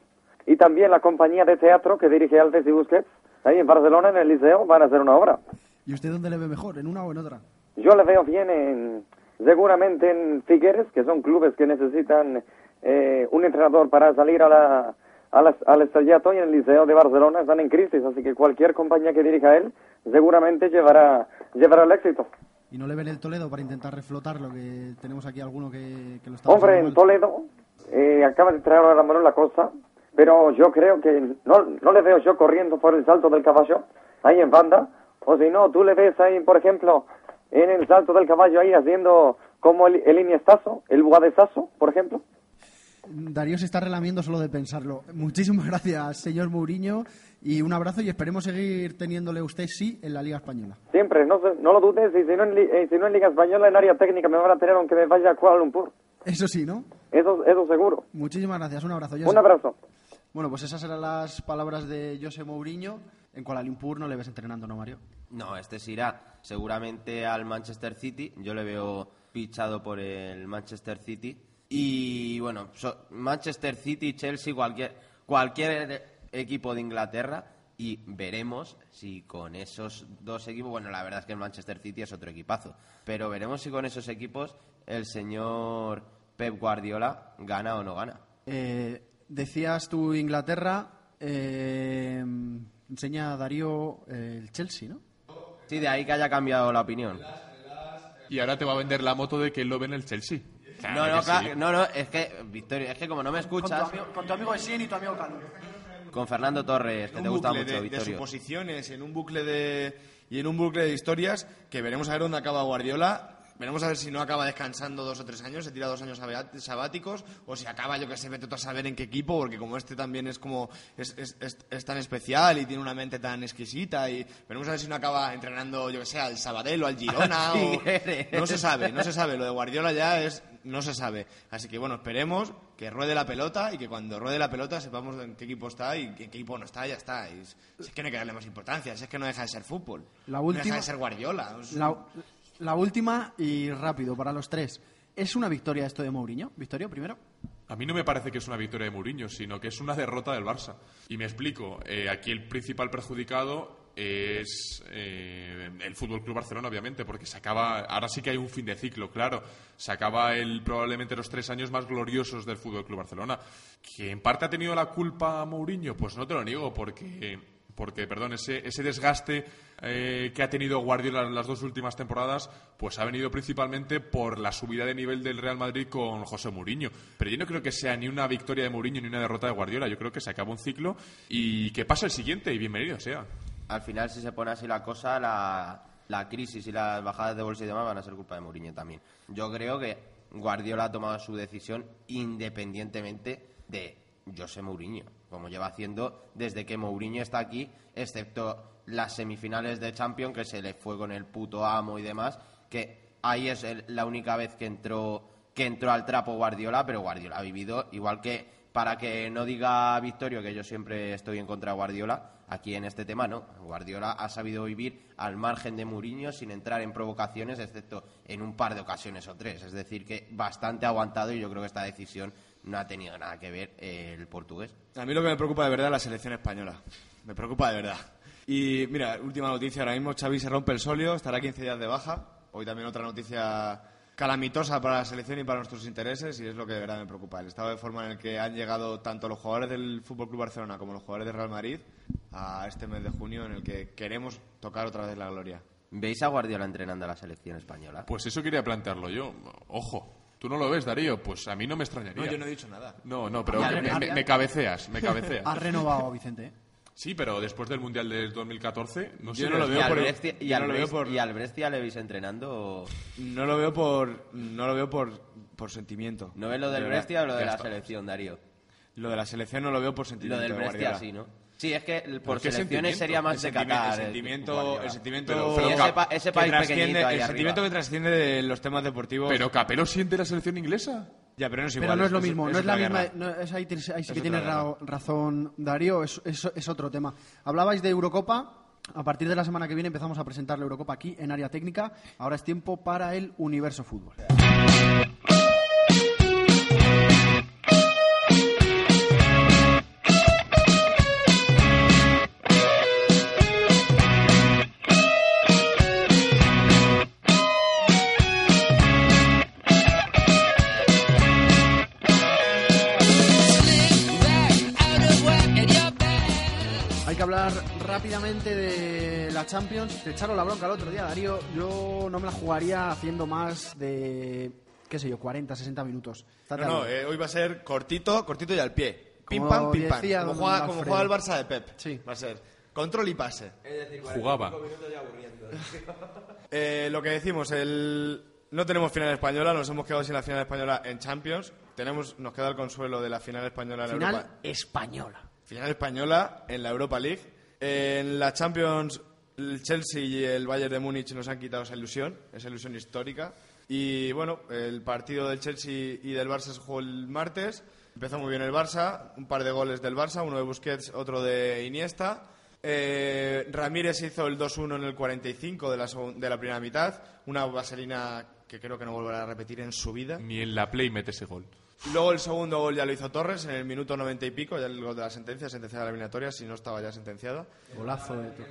Y también la compañía de teatro que dirige Alves y Busquets, ahí en Barcelona, en el Liceo, van a hacer una obra. ¿Y usted dónde le ve mejor? ¿En una o en otra? Yo le veo bien en, seguramente en Figueres, que son clubes que necesitan eh, un entrenador para salir a la, a la- al estrellato y en el Liceo de Barcelona están en crisis, así que cualquier compañía que dirija él seguramente llevará, llevará el éxito. ¿Y no le ven el Toledo para intentar reflotar lo que tenemos aquí alguno que, que lo está Hombre, en? Toledo eh, acaba de traer a Manuel Costa, pero yo creo que no, no le veo yo corriendo por el salto del caballo, ahí en banda, o si no, tú le ves ahí, por ejemplo, en el salto del caballo ahí haciendo como el, el iniestazo, el bugadezazo, por ejemplo. Darío se está relamiendo solo de pensarlo. Muchísimas <laughs> gracias, señor Mourinho, y un abrazo y esperemos seguir teniéndole a usted sí en la Liga Española. Siempre, no, no lo dudes, y si no, en, eh, si no en Liga Española, en área técnica me van a tener aunque me vaya a Kuala Lumpur. Eso sí, ¿no? Eso, eso seguro. Muchísimas gracias, un abrazo. Un abrazo. Bueno, pues esas eran las palabras de José Mourinho. En Kuala Lumpur no le ves entrenando, ¿no, Mario? No, este se irá seguramente al Manchester City. Yo le veo fichado por el Manchester City. Y bueno, so- Manchester City, Chelsea, cualquier, cualquier equipo de Inglaterra. Y veremos si con esos dos equipos, bueno, la verdad es que el Manchester City es otro equipazo, pero veremos si con esos equipos el señor Pep Guardiola gana o no gana. Eh, decías tú Inglaterra. eh, enseña Darío eh, el Chelsea, ¿no? Sí, de ahí que haya cambiado la opinión. Y ahora te va a vender la moto de que él lo ve en el Chelsea. Claro No, no, que sí. claro, no, no, es que, Victoria, es que como no me escuchas, con tu amigo Essien y tu amigo Cano. con Fernando Torres, que un te gusta bucle mucho, de, de Victorio. suposiciones, en un bucle de y en un bucle de historias que veremos a ver dónde acaba Guardiola. Veremos a ver si no acaba descansando dos o tres años, se tira dos años sabáticos, o si acaba, yo que sé, vete tú a saber en qué equipo, porque como este también es como es, es- es- es tan especial y tiene una mente tan exquisita, y veremos a ver si no acaba entrenando, yo que sé, al Sabadell o al <laughs> Girona, o... No se sabe, no se sabe, lo de Guardiola ya es, no se sabe. Así que bueno, esperemos que ruede la pelota y que cuando ruede la pelota sepamos en qué equipo está y en qué equipo no está, ya está. Y es, si es que no hay que darle más importancia, si es que no deja de ser fútbol. La No última- deja de ser Guardiola. Es- La, la última y rápido para los tres. ¿Es una victoria esto de Mourinho? Victorio, primero. A mí no me parece que es una victoria de Mourinho, sino que es una derrota del Barça. Y me explico. eh, aquí el principal perjudicado es eh, el Fútbol Club Barcelona, obviamente, porque se acaba. Ahora sí que hay un fin de ciclo, claro. Se acaba el probablemente los tres años más gloriosos del Fútbol Club Barcelona. Que en parte ha tenido la culpa Mourinho, pues no te lo niego, porque porque, perdón, ese, ese desgaste eh, que ha tenido Guardiola las dos últimas temporadas, pues ha venido principalmente por la subida de nivel del Real Madrid con José Mourinho. Pero yo no creo que sea ni una victoria de Mourinho ni una derrota de Guardiola. Yo creo que se acaba un ciclo y que pasa el siguiente y bienvenido sea. Al final, si se pone así la cosa, la, la crisis y las bajadas de bolsa y demás van a ser culpa de Mourinho también. Yo creo que Guardiola ha tomado su decisión independientemente de José Mourinho, como lleva haciendo desde que Mourinho está aquí, excepto las semifinales de Champions, que se le fue con el puto amo y demás, que ahí es el- la única vez que entró, que entró al trapo Guardiola, pero Guardiola ha vivido, igual que para que no diga Victorio que yo siempre estoy en contra de Guardiola, aquí en este tema no. Guardiola ha sabido vivir al margen de Mourinho sin entrar en provocaciones, excepto en un par de ocasiones o tres. Es decir, que bastante aguantado y yo creo que esta decisión no ha tenido nada que ver eh, el portugués. A mí lo que me preocupa de verdad es la selección española. Me preocupa de verdad. Y mira, última noticia, ahora mismo Xavi se rompe el solio, estará 15 días de baja. Hoy también otra noticia calamitosa para la selección y para nuestros intereses y es lo que de verdad me preocupa. El estado de forma en el que han llegado tanto los jugadores del Fútbol Club Barcelona como los jugadores del Real Madrid a este mes de junio en el que queremos tocar otra vez la gloria. ¿Veis a Guardiola entrenando a la selección española? Pues eso quería plantearlo yo. Ojo, ¿tú no lo ves, Darío? Pues a mí no me extrañaría. No, yo no he dicho nada. No, no, pero me, me- cabeceas, me cabeceas. Ha renovado Vicente. Sí, pero después del Mundial del 2014, no sé. Yo no lo ¿Y veo al, por- Brescia, y, al no lo veo Bres- por- y al Brescia le veis entrenando? No lo veo por no lo veo por, por sentimiento. ¿No ves lo del De. Brescia o lo de la está. selección, Darío? Lo de la selección no lo veo por Lo sentimiento. del de Brestia Guardiola. sí, ¿no? Sí, es que el- por qué selecciones sentimiento? sería más el de sentimiento, Qatar. el eh, sentimiento, el sentimiento, Pero- pero Y ese, Cap- pa- ese que país trasciende, pequeñito ahí el arriba. sentimiento que trasciende de los temas deportivos. Pero Capello siente la selección inglesa. Ya, pero no es Pero igual. no es lo mismo, no es la misma. no, es ahí, sí que ra- razón, Darío, es otro tema. Hablabais de Eurocopa. A partir de la semana que viene empezamos a presentar la Eurocopa aquí en área técnica. Ahora es tiempo para el Universo Fútbol. Rápidamente de la Champions. Te echaron la bronca el otro día, Darío. Yo no me la jugaría haciendo más de, qué sé yo, 40, 60 minutos. No, no, eh, hoy va a ser cortito, cortito y al pie. Pim pam, pim pam. decía Como juega, como Alfredo. juega el Barça de Pep. Sí. Va a ser control y pase. Jugaba. <laughs> Eh, lo que decimos, el... no tenemos final española, nos hemos quedado sin la final española en Champions. Tenemos, nos queda el consuelo de la final española en la Final Europa. española. Final española en la Europa League. En la Champions, el Chelsea y el Bayern de Múnich nos han quitado esa ilusión, esa ilusión histórica. Y bueno, el partido del Chelsea y del Barça se jugó el martes. Empezó muy bien el Barça, un par de goles del Barça, uno de Busquets, otro de Iniesta. Eh, Ramírez hizo el 2-1 en el 45 de la, de la primera mitad, una vaselina que creo que no volverá a repetir en su vida. Ni en la Play mete ese gol. Y Luego el segundo gol ya lo hizo Torres en el minuto 90 y pico, ya el gol de la sentencia, sentenciada la eliminatoria, si no estaba ya sentenciada. Golazo de, To-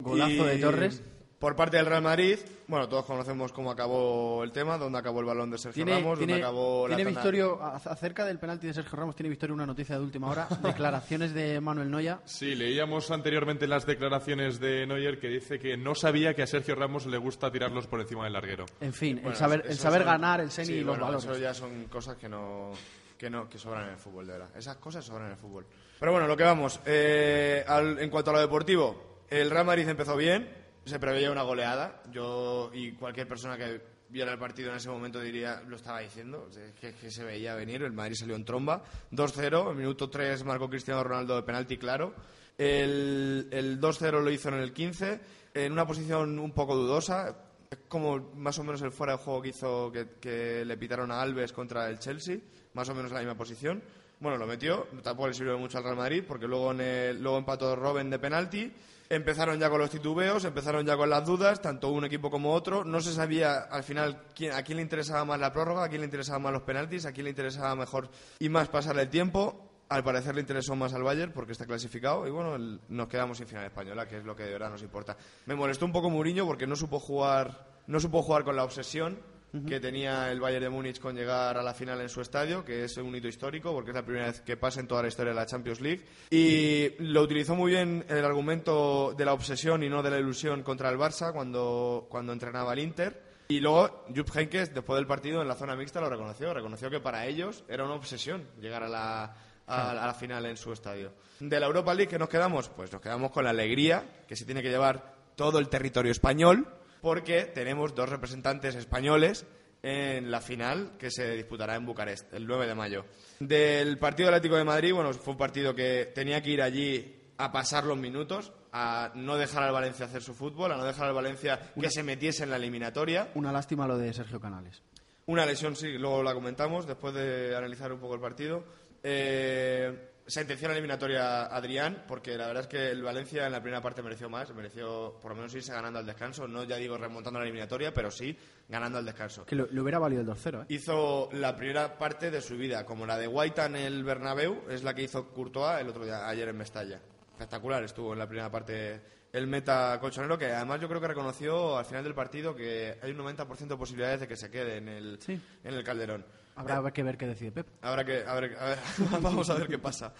Golazo Y de Torres. Por parte del Real Madrid, bueno, todos conocemos cómo acabó el tema, dónde acabó el balón de Sergio Tiene, Ramos, tiene, dónde acabó la tiene Victorio, acerca del penalti de Sergio Ramos, tiene Victorio una noticia de última hora. <laughs> Declaraciones de Manuel Noya. Sí, leíamos anteriormente las declaraciones de Neuer que dice que no sabía que a Sergio Ramos le gusta tirarlos por encima del larguero. En fin, Bueno, el saber, el eso saber son- ganar, el seni sí, y los bueno, valores. Eso ya son cosas que no, que no que sobran en el fútbol, de verdad. Esas cosas sobran en el fútbol. Pero bueno, lo que vamos. eh, al- en cuanto a lo deportivo, el Real Madrid empezó bien, se preveía una goleada. Yo y cualquier persona que viera el partido en ese momento diría, lo estaba diciendo, que, que se veía venir. El Madrid salió en tromba. 2-0, en minuto 3 marcó Cristiano Ronaldo de penalti claro. El, el 2-0 lo hizo en el 15, en una posición un poco dudosa. Es como más o menos el fuera de juego que hizo que, que le pitaron a Alves contra el Chelsea, más o menos la misma posición. Bueno, lo metió, tampoco le sirvió mucho al Real Madrid porque luego, en el- luego empató Robben de penalti. Empezaron ya con los titubeos, empezaron ya con las dudas, tanto un equipo como otro. No se sabía al final quién- a quién le interesaba más la prórroga, a quién le interesaban más los penaltis, a quién le interesaba mejor y más pasarle el tiempo. Al parecer le interesó más al Bayern porque está clasificado y bueno, nos quedamos sin final española, que es lo que de verdad nos importa. Me molestó un poco Mourinho porque no supo jugar, no supo jugar con la obsesión que tenía el Bayern de Múnich con llegar a la final en su estadio, que es un hito histórico porque es la primera vez que pasa en toda la historia de la Champions League y lo utilizó muy bien el argumento de la obsesión y no de la ilusión contra el Barça cuando cuando entrenaba el Inter. Y luego Jupp Heynckes, después del partido en la zona mixta, lo reconoció. Reconoció que para ellos era una obsesión llegar a la, a, a la final en su estadio. De la Europa League, ¿qué nos quedamos? Pues nos quedamos con la alegría que se tiene que llevar todo el territorio español, porque tenemos dos representantes españoles en la final que se disputará en Bucarest el 9 de mayo. Del partido Atlético de Madrid, bueno, fue un partido que tenía que ir allí a pasar los minutos, a no dejar al Valencia hacer su fútbol, a no dejar al Valencia que se metiese en la eliminatoria. Una lástima lo de Sergio Canales. Una lesión, sí, luego la comentamos después de analizar un poco el partido. Eh, sentenció la eliminatoria Adrián, porque la verdad es que el Valencia en la primera parte mereció más, mereció por lo menos irse ganando al descanso, no ya digo remontando la eliminatoria, pero sí ganando al descanso. Que lo- le hubiera valido el 2-0, ¿eh? Hizo la primera parte de su vida, como la de Guaita en el Bernabéu, es la que hizo Courtois el otro día, ayer en Mestalla. Espectacular estuvo en la primera parte el meta colchonero, que además yo creo que reconoció al final del partido que hay un 90% de posibilidades de que se quede en el, Sí. en el Calderón. Habrá que ver qué decide Pep. Habrá que, a ver, a <laughs> ver, vamos a ver qué pasa.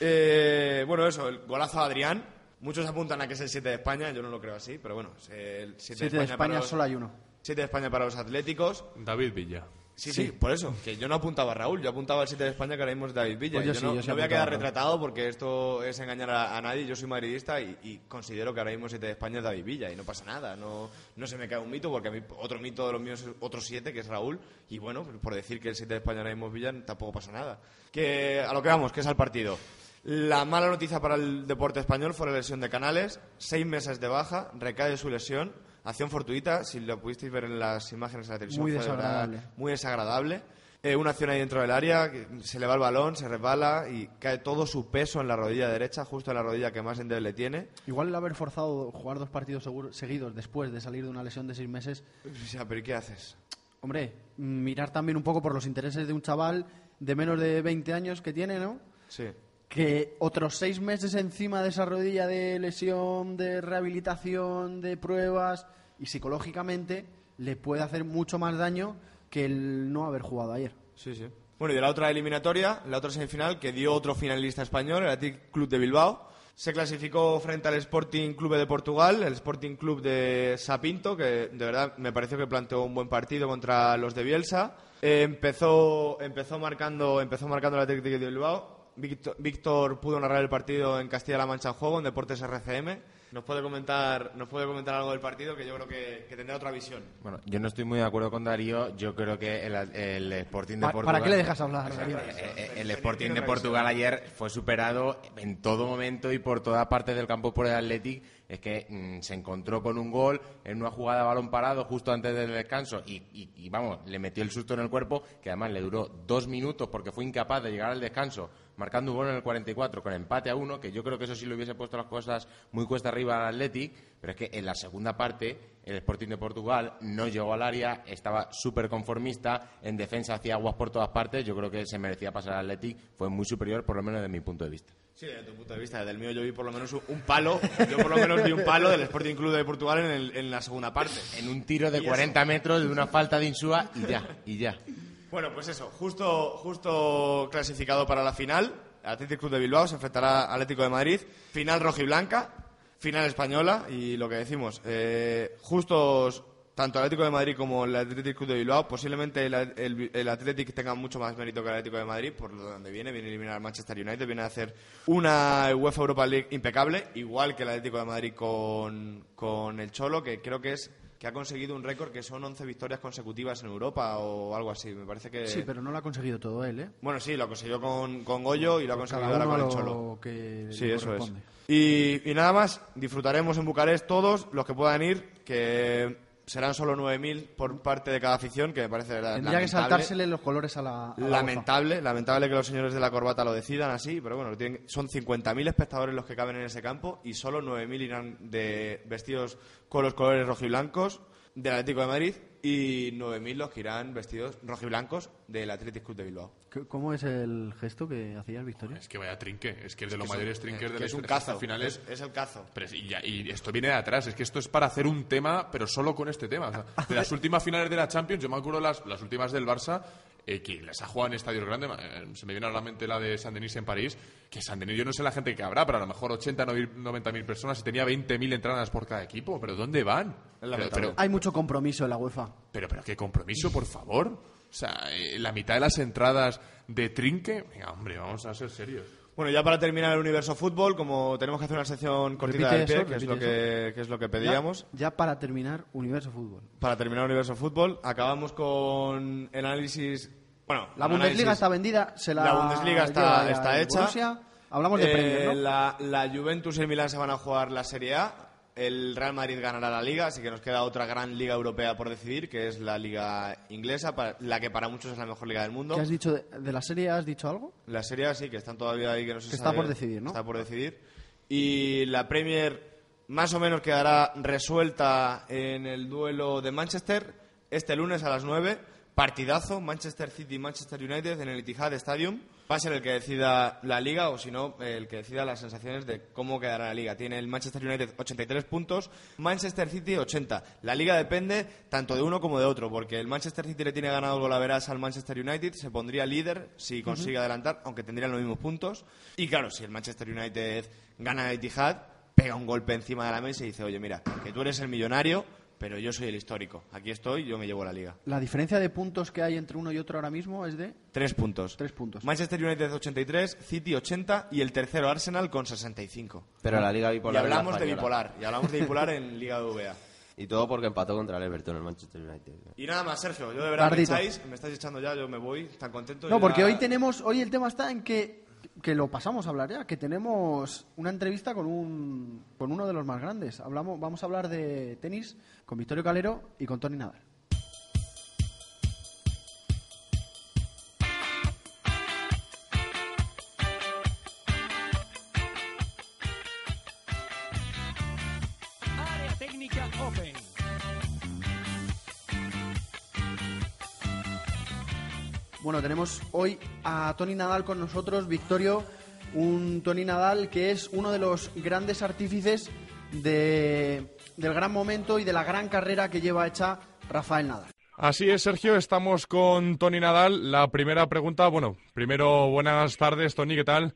Eh, bueno, eso, el golazo a Adrián. Muchos apuntan a que es el 7 de España, yo no lo creo así, pero bueno, el 7 Siete de España para los- solo hay uno. 7 de España para los Atléticos. David Villa. Sí, sí, por eso, que yo no apuntaba a Raúl, yo apuntaba al 7 de España que ahora mismo es David Villa. Pues yo Yo sí, no, yo sí no voy a quedar retratado porque esto es engañar a, a nadie, yo soy madridista y, y considero que ahora mismo el 7 de España es David Villa y no pasa nada, no, no se me cae un mito porque a mí otro mito de los míos es otro 7 que es Raúl y bueno, por decir que el 7 de España ahora mismo es Villa tampoco pasa nada. Que a lo que vamos, que es al partido. La mala noticia para el deporte español fue la lesión de Canales, seis meses de baja, recae su lesión, acción fortuita, si lo pudisteis ver en las imágenes de la televisión, Muy fue de verdad desagradable. muy desagradable. Eh, una acción ahí dentro del área, se le va el balón, se resbala y cae todo su peso en la rodilla derecha, justo en la rodilla que más endeble tiene. Igual el haber forzado jugar dos partidos seguidos después de salir de una lesión de seis meses, O sea, pero ¿y qué haces? hombre, mirar también un poco por los intereses de un chaval de menos de 20 años que tiene, ¿no? Sí. Que otros seis meses encima de esa rodilla de lesión, de rehabilitación, de pruebas y psicológicamente le puede hacer mucho más daño que el no haber jugado ayer. Sí, sí. Bueno, y de la otra eliminatoria, la otra semifinal, que dio otro finalista español, el Athletic Club de Bilbao. Se clasificó frente al Sporting Club de Portugal, el Sporting Club de Sapinto, que de verdad me pareció que planteó un buen partido contra los de Bielsa. Empezó, empezó marcando, empezó marcando el Atlético de Bilbao. Víctor, Víctor pudo narrar el partido en Castilla-La Mancha en juego, en Deportes RCM. Nos puede comentar, nos puede comentar algo del partido que yo creo que, que tendrá otra visión. Bueno, yo no estoy muy de acuerdo con Darío. Yo creo que el, el Sporting de ¿Para- Portugal. para qué le dejas hablar, Darío? Eh, eh, El Sporting de Portugal ayer fue superado en todo momento y por toda parte del campo por el Athletic. Es que mm, se encontró con un gol en una jugada de balón parado justo antes del descanso y, vamos, le metió el susto en el cuerpo que además le duró dos minutos porque fue incapaz de llegar al descanso marcando un gol en el 44 con empate a uno, que yo creo que eso sí le hubiese puesto las cosas muy cuesta arriba al Athletic, pero es que en la segunda parte el Sporting de Portugal no llegó al área, estaba súper conformista, en defensa hacía aguas por todas partes, yo creo que se merecía pasar al Athletic, fue muy superior por lo menos desde mi punto de vista. Sí, desde tu punto de vista, desde el mío yo vi por lo menos un- palo, yo por lo menos vi un palo del Sporting Club de Portugal en, el- en la segunda parte. En un tiro de Y eso. 40 metros de una falta de Insúa y ya, y ya. Bueno, pues eso, justo, justo clasificado para la final. Atlético Club de Bilbao se enfrentará al Atlético de Madrid. Final rojiblanca, final española y lo que decimos, eh, justos tanto el Atlético de Madrid como el Atlético de Bilbao. Posiblemente el, el, el Atlético tenga mucho más mérito que el Atlético de Madrid por lo donde viene. Viene a eliminar al Manchester United, viene a hacer una UEFA Europa League impecable, igual que el Atlético de Madrid con, con el Cholo, que creo que es que ha conseguido un récord que son 11 victorias consecutivas en Europa o algo así. Me parece que... Sí, pero no lo ha conseguido todo él, ¿eh? Bueno, sí, lo consiguió con, con Goyo y lo ha conseguido ahora con el lo Cholo. que sí, eso es. y nada más, disfrutaremos en Bucarest todos los que puedan ir, que serán solo 9.000 por parte de cada afición, que me parece la- Tendría que saltársele los colores a la. a la Lamentable, lamentable que los señores de la corbata lo decidan así, pero bueno, tienen- son 50.000 espectadores los que caben en ese campo y solo 9.000 irán de vestidos con los colores rojiblancos del Atlético de Madrid y 9.000 los que irán vestidos rojiblancos del Atlético Club de Bilbao. ¿Qué- ¿Cómo es el gesto que hacías, Victoria? Es que vaya trinque, es que es de los mayores trinques de la es un cazo, Al final es, es- el cazo. Pero y, ya- y esto viene de atrás, es que esto es para hacer un tema, pero solo con este tema. O sea, <laughs> de las últimas finales de la Champions, yo me acuerdo las, las últimas del Barça, eh, que las ha jugado en estadios grandes, eh, se me viene a la mente la de San Denis en París, que San Denis yo no sé la gente que habrá, pero a lo mejor 80, 90 mil personas y tenía 20.000 entradas por cada equipo, pero ¿dónde van? Pero, lamentable. pero, Hay mucho compromiso en la UEFA. pero, pero qué compromiso, por favor. O sea, eh, la mitad de las entradas de trinque, venga, hombre, vamos a ser serios. Bueno, ya para terminar el universo fútbol, como tenemos que hacer una sección cortita del pie, eso, que, es lo que, que es lo que pedíamos. Ya, ya para terminar, Universo Fútbol. Para terminar Universo Fútbol, acabamos con el análisis. Bueno, La un Bundesliga análisis- está vendida, se la. La Bundesliga está, está hecha. Borussia. Hablamos de Eh, Premier, ¿no? la, la Juventus y el Milan se van a jugar la Serie A. El Real Madrid ganará la Liga, así que nos queda otra gran liga europea por decidir, que es la Liga inglesa, para- la que para muchos es la mejor liga del mundo. ¿Qué has dicho de, de la serie? ¿Has dicho algo? La Serie A sí, que están todavía ahí, que no se Que está sabe- por decidir, ¿no? Está por decidir. Y la Premier más o menos quedará resuelta en el duelo de Manchester este lunes a las 9. Partidazo, Manchester City y Manchester United en el Etihad Stadium. Va a ser el que decida la liga o si no, el que decida las sensaciones de cómo quedará la liga. Tiene el Manchester United 83 puntos, Manchester City 80. La liga depende tanto de uno como de otro, porque el Manchester City le tiene ganado golaveras al Manchester United, se pondría líder si consigue adelantar, aunque tendrían los mismos puntos. Y claro, si el Manchester United gana el Etihad, pega un golpe encima de la mesa y dice, oye, mira, que tú eres el millonario, pero yo soy el histórico. Aquí estoy, yo me llevo la liga. La diferencia de puntos que hay entre uno y otro ahora mismo es de Tres puntos. tres puntos. Manchester United 83, City 80 y el tercero Arsenal con 65. Pero la Liga Y Bipolar. es la hablamos de bipolar, y hablamos de bipolar <laughs> en Liga VA. Y todo porque empató contra el Everton, el Manchester United. Y nada más, Sergio, yo de verdad me echáis, me estáis echando ya, yo me voy, tan contento. No, y porque ya- hoy tenemos, hoy el tema está en que, que lo pasamos a hablar ya, que tenemos una entrevista con un, con uno de los más grandes. Hablamos, vamos a hablar de tenis con Victorio Calero y con Tony Nadal. Área técnica Open. Bueno, tenemos hoy a Tony Nadal con nosotros, Victorio, un Tony Nadal que es uno de los grandes artífices de- del gran momento y de la gran carrera que lleva hecha Rafael Nadal. Así es, Sergio, estamos con Tony Nadal. La primera pregunta, bueno, primero buenas tardes, Tony, ¿qué tal?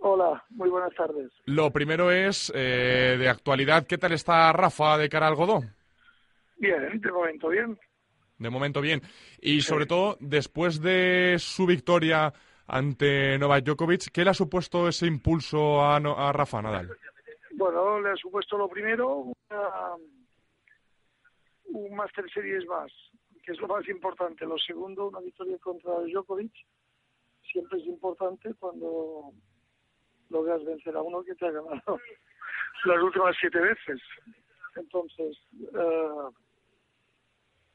Hola, muy buenas tardes. Lo primero es, eh, de actualidad, ¿qué tal está Rafa de cara al Godó? Bien, de momento bien. De momento bien. Y sobre todo, después de su victoria ante Novak Djokovic, ¿qué le ha supuesto ese impulso a, No- a Rafa Nadal? Bueno, le ha supuesto lo primero una- un Master Series más, que es lo más importante. Lo segundo, una victoria contra Djokovic. Siempre es importante cuando logras vencer a uno que te ha ganado <laughs> las últimas siete veces. Entonces, eh,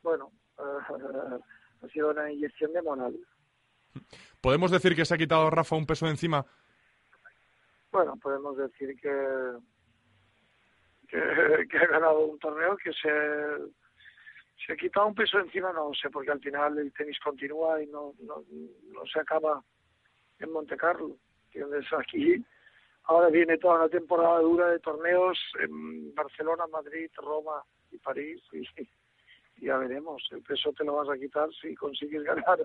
bueno, ha sido una inyección de moral. ¿Podemos decir que se ha quitado Rafa un peso de encima? Bueno, podemos decir que, que, que ha ganado un torneo que se, se ha quitado un peso encima, no sé, porque al final el tenis continúa y no, no, no se acaba en Monte Carlo. ¿Entiendes? Aquí ahora viene toda una temporada dura de torneos en Barcelona, Madrid, Roma y París y ya veremos. El peso te lo vas a quitar si consigues <laughs> ganar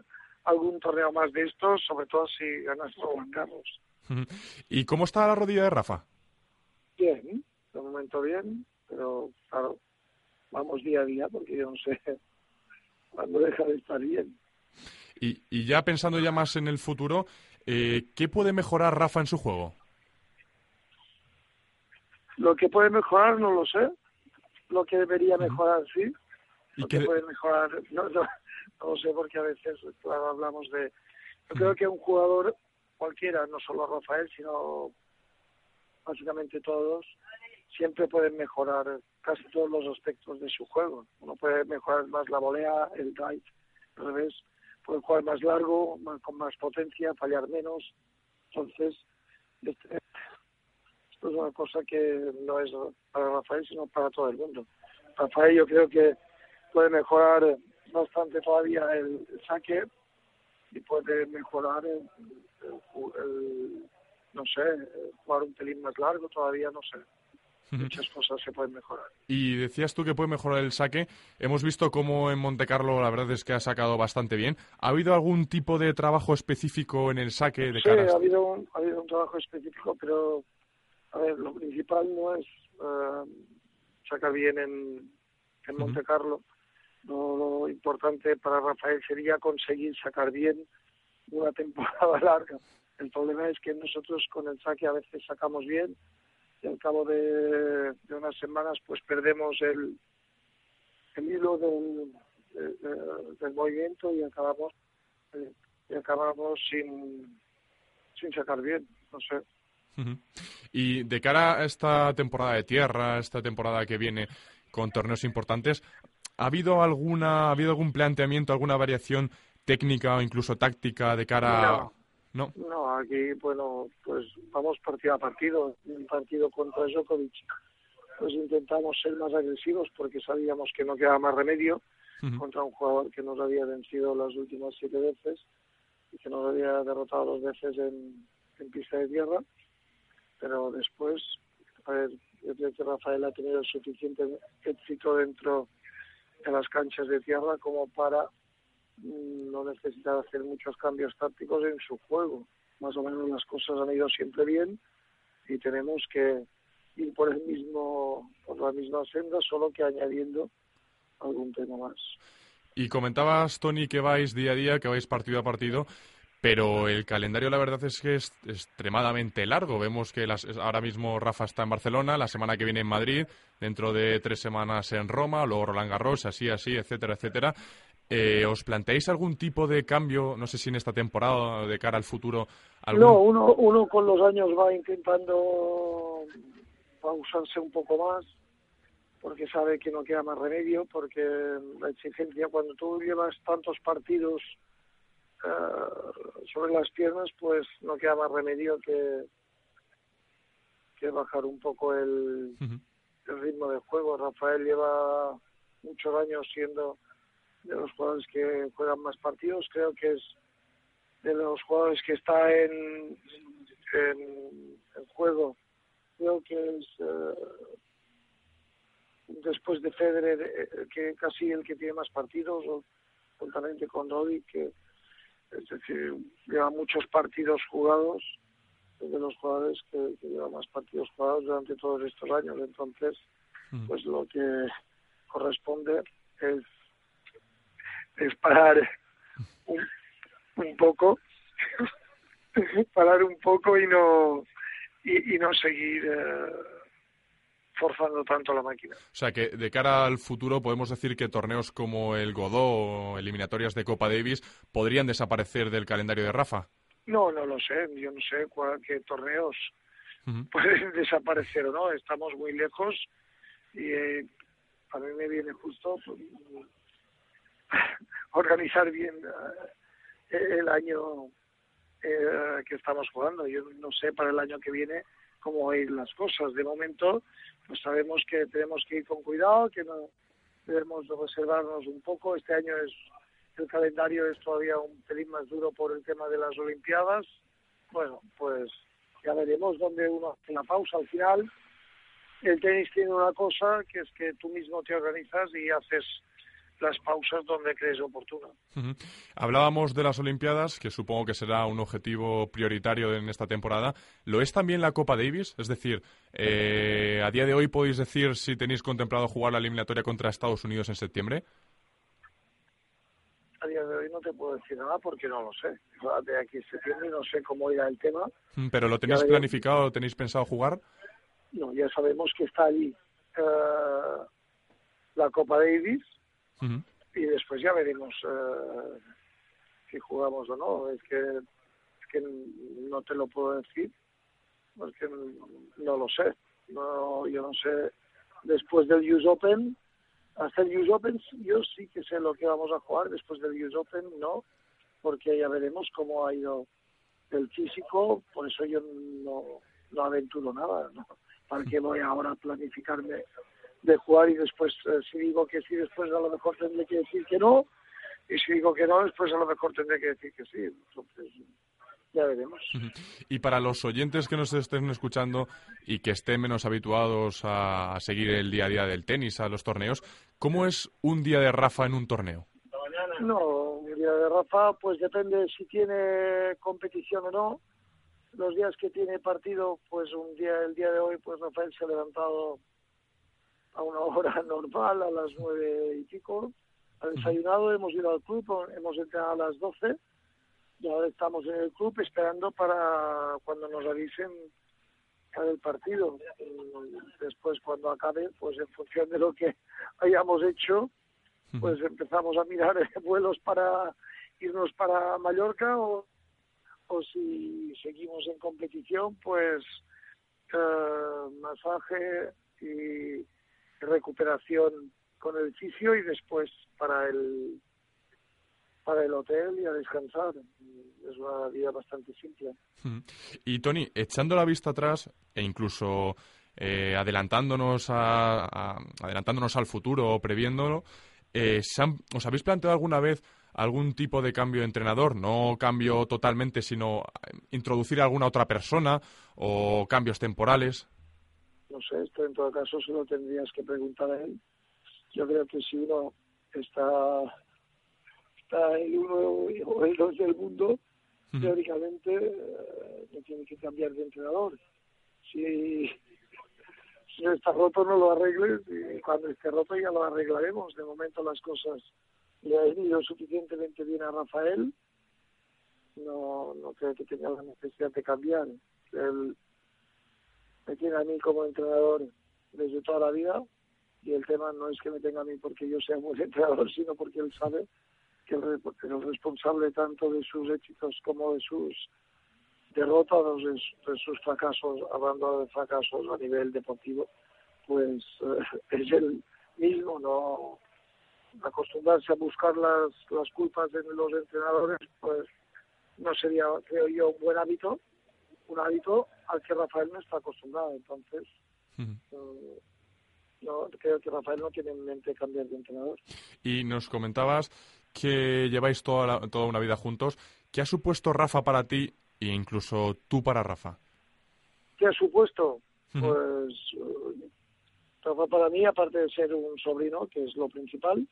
algún torneo más de estos, sobre todo si ganas Roland Garros. <laughs> ¿Y cómo está la rodilla de Rafa? Bien, de momento bien, pero claro, vamos día a día porque yo no sé <laughs> cuándo deja de estar bien. Y, y ya pensando ya más en el futuro, eh, ¿qué puede mejorar Rafa en su juego? Lo que puede mejorar no lo sé, lo que debería mejorar sí, ¿Y que de- puede mejorar <laughs> no, no, sé porque a veces claro, hablamos de... Yo creo que un jugador cualquiera, no solo Rafael, sino básicamente todos, siempre pueden mejorar casi todos los aspectos de su juego. Uno puede mejorar más la volea, el drive, al revés, puede jugar más largo, más- con más potencia, fallar menos. Entonces, este- esto es una cosa que no es para Rafael, sino para todo el mundo. Rafael yo creo que puede mejorar bastante todavía el saque y puede mejorar el, el- el- no sé, jugar un pelín más largo todavía, no sé. Muchas cosas se pueden mejorar. Y decías tú que puede mejorar el saque. Hemos visto cómo en Monte Carlo la verdad es que ha sacado bastante bien. ¿Ha habido algún tipo de trabajo específico en el saque de Sí, cara? ha habido, un, ha habido un trabajo específico, pero a ver, lo principal no es eh, sacar bien en, en Monte Carlo. Lo, importante para Rafael sería conseguir sacar bien una <laughs> temporada larga. El problema es que nosotros con el saque a veces sacamos bien y al cabo de, unas semanas pues perdemos el, el hilo del, de- de- del movimiento y acabamos eh, y acabamos sin sin sacar bien, no sé. Y de cara a esta temporada de tierra, esta temporada que viene con torneos importantes, ¿ha habido alguna, ha habido algún planteamiento, alguna variación técnica o incluso táctica de cara a... No. No, aquí, bueno, pues vamos partido a partido. Un partido contra Djokovic, pues intentamos ser más agresivos porque sabíamos que no quedaba más remedio contra un jugador que nos había vencido las últimas siete veces y que nos había derrotado dos veces en, en pista de tierra. Pero después, a ver, yo creo que Rafael ha tenido el suficiente éxito dentro de las canchas de tierra como para mm, no necesitar hacer muchos cambios tácticos en su juego. Más o menos las cosas han ido siempre bien y tenemos que ir por el mismo, por la misma senda, solo que añadiendo algún tema más. Y comentabas, Tony, que vais día a día, que vais partido a partido, pero el calendario la verdad es que es extremadamente largo. Vemos que las- ahora mismo Rafa está en Barcelona, la semana que viene en Madrid, dentro de tres semanas en Roma, luego Roland Garros, así, así, etcétera, etcétera. Eh, ¿Os planteáis algún tipo de cambio, no sé si en esta temporada de cara al futuro? No, uno, uno con los años va intentando pausarse un poco más porque sabe que no queda más remedio, porque la exigencia cuando tú llevas tantos partidos eh, sobre las piernas, pues no queda más remedio que, que bajar un poco el, el ritmo de juego. Rafael lleva muchos años siendo de los jugadores que juegan más partidos, creo que es de los jugadores que está en, en, en juego, creo que es eh, después de Federer eh, que casi el que tiene más partidos, o juntamente con Rodri, que es decir, lleva muchos partidos jugados es de los jugadores que, que lleva más partidos jugados durante todos estos años. Entonces, Mm. pues lo que corresponde es, es parar un, un poco, <laughs> parar un poco y no y, y no seguir eh, forzando tanto la máquina. O sea que de cara al futuro podemos decir que torneos como el Godó o eliminatorias de Copa Davis podrían desaparecer del calendario de Rafa. No, no lo sé, yo no sé cuál, qué torneos pueden <laughs> desaparecer o no, estamos muy lejos y eh, a mí me viene justo pues, <laughs> organizar bien eh, el año eh, que estamos jugando. Yo no sé para el año que viene cómo ir las cosas. De momento, pues sabemos que tenemos que ir con cuidado, que no debemos reservarnos un poco. Este año es el calendario es todavía un pelín más duro por el tema de las Olimpiadas. Bueno, pues ya veremos dónde uno hace la pausa. Al final, el tenis tiene una cosa que es que tú mismo te organizas y haces las pausas donde crees oportuno. Ujú. Hablábamos de las Olimpiadas, que supongo que será un objetivo prioritario en esta temporada. ¿Lo es también la Copa Davis? Es decir, eh, a día de hoy podéis decir si tenéis contemplado jugar la eliminatoria contra Estados Unidos en septiembre. A día de hoy no te puedo decir nada porque no lo sé. De aquí a septiembre no sé cómo irá el tema. Mm, ¿Pero lo tenéis Ya planificado, lo tenéis pensado jugar? No, ya sabemos que está allí eh, la Copa Davis Y después ya veremos eh, si jugamos o no. Es que, es que no te lo puedo decir porque no lo sé. No, yo no sé. Después del US Open, hasta el US Open yo sí que sé lo que vamos a jugar. Después del US Open no, porque ya veremos cómo ha ido el físico. Por eso yo no, no aventuro nada. ¿no? ¿Para qué voy ahora a planificarme de jugar y después, eh, si digo que sí, después a lo mejor tendré que decir que no? Y si digo que no, después a lo mejor tendré que decir que sí. Entonces, ya veremos. Y para los oyentes que nos estén escuchando y que estén menos habituados a, a seguir el día a día del tenis, a los torneos, ¿cómo es un día de Rafa en un torneo? No, un día de Rafa, pues depende si tiene competición o no. Los días que tiene partido, pues un día, el día de hoy, pues Rafael se ha levantado a una hora <laughs> normal, a las nueve y pico. Ha desayunado, hemos ido al club, hemos entrado a las doce. Y ahora estamos en el club esperando para cuando nos avisen para el partido. Después, cuando acabe, pues en función de lo que <laughs> hayamos hecho, pues empezamos a mirar <laughs> vuelos para irnos para Mallorca o, o si seguimos en competición, pues eh, masaje y recuperación con el fisio y después para el para el hotel y a descansar. Es una vida bastante simple. Ujú. Y Tony, echando la vista atrás e incluso eh, adelantándonos a, adelantándonos al futuro o previéndolo, eh, ¿se han- ¿os habéis planteado alguna vez algún tipo de cambio de entrenador? No cambio totalmente, sino eh, introducir a alguna otra persona o cambios temporales. No sé, esto en todo caso se lo tendrías que preguntar a él. Yo creo que si uno está, está el uno o el dos del mundo, teóricamente eh, no tiene que cambiar de entrenador. Si, si no está roto, no lo arregles y cuando esté roto ya lo arreglaremos. De momento las cosas le han ido suficientemente bien a Rafael. No, no creo que tenga la necesidad de cambiar. Él, me tiene a mí como entrenador desde toda la vida y el tema no es que me tenga a mí porque yo sea buen <laughs> entrenador, sino porque él sabe que el, el responsable tanto de sus éxitos como de sus derrotas, de, de sus fracasos, hablando de fracasos a nivel deportivo, pues eh, <laughs> es el mismo, no acostumbrarse a buscar las, las culpas en los entrenadores, pues no sería, creo yo, un buen hábito, un hábito al que Rafael no está acostumbrado. Entonces, eh, no, creo que Rafael no tiene en mente cambiar de entrenador. Y nos comentabas que lleváis toda, la- toda una vida juntos. ¿Qué ha supuesto Rafa para ti e incluso tú para Rafa? ¿Qué ha supuesto? Pues eh, Rafa para mí, aparte de ser un sobrino, que es lo principal,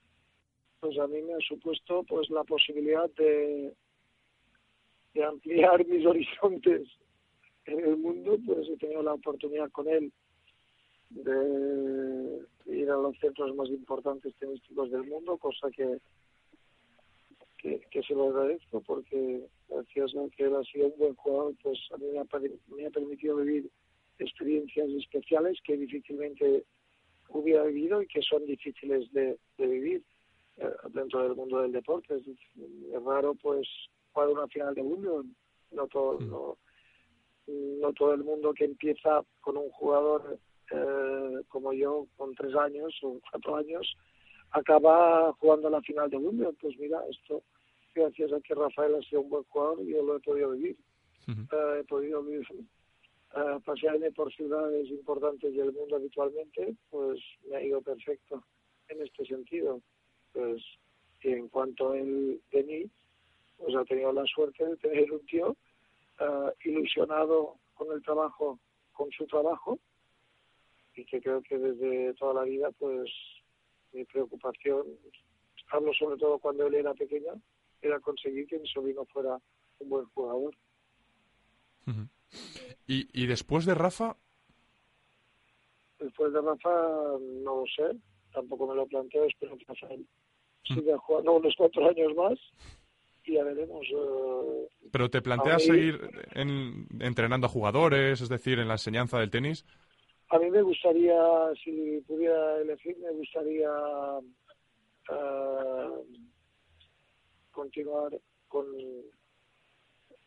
pues a mí me ha supuesto pues la posibilidad de, de ampliar <laughs> mis horizontes en el mundo, pues he tenido la oportunidad con él de ir a los centros más importantes tenísticos del mundo, cosa que, que, se lo agradezco porque gracias a que él ha sido un buen jugador, pues a mí me ha, me ha permitido vivir experiencias especiales que difícilmente hubiera vivido y que son difíciles de, vivir eh, dentro del mundo del deporte. Es, raro pues jugar una final de mundo, no todo, mm. no, no todo el mundo que empieza con un jugador eh, como yo, con tres años o cuatro años, acaba jugando la final de mundo. Pues mira, esto gracias a que Rafael ha sido un buen jugador, yo lo he podido vivir. Eh, he podido vivir, uh, pasearme por ciudades importantes del mundo habitualmente, pues me ha ido perfecto en este sentido. Pues y en cuanto a él de mí, pues ha tenido la suerte de tener un tío uh, ilusionado con el trabajo, con su trabajo, y que creo que desde toda la vida, pues mi preocupación, hablo sobre todo cuando él era pequeño, era conseguir que mi sobrino fuera un buen jugador. ¿Y, ¿Y después de Rafa? Después de Rafa, no lo sé, tampoco me lo planteo, espero que Rafael siga jugando unos cuatro años más ya veremos. Eh, ¿Pero te planteas seguir entrenando a jugadores, es decir, en la enseñanza del tenis? A mí me gustaría, si pudiera elegir, me gustaría uh, continuar con,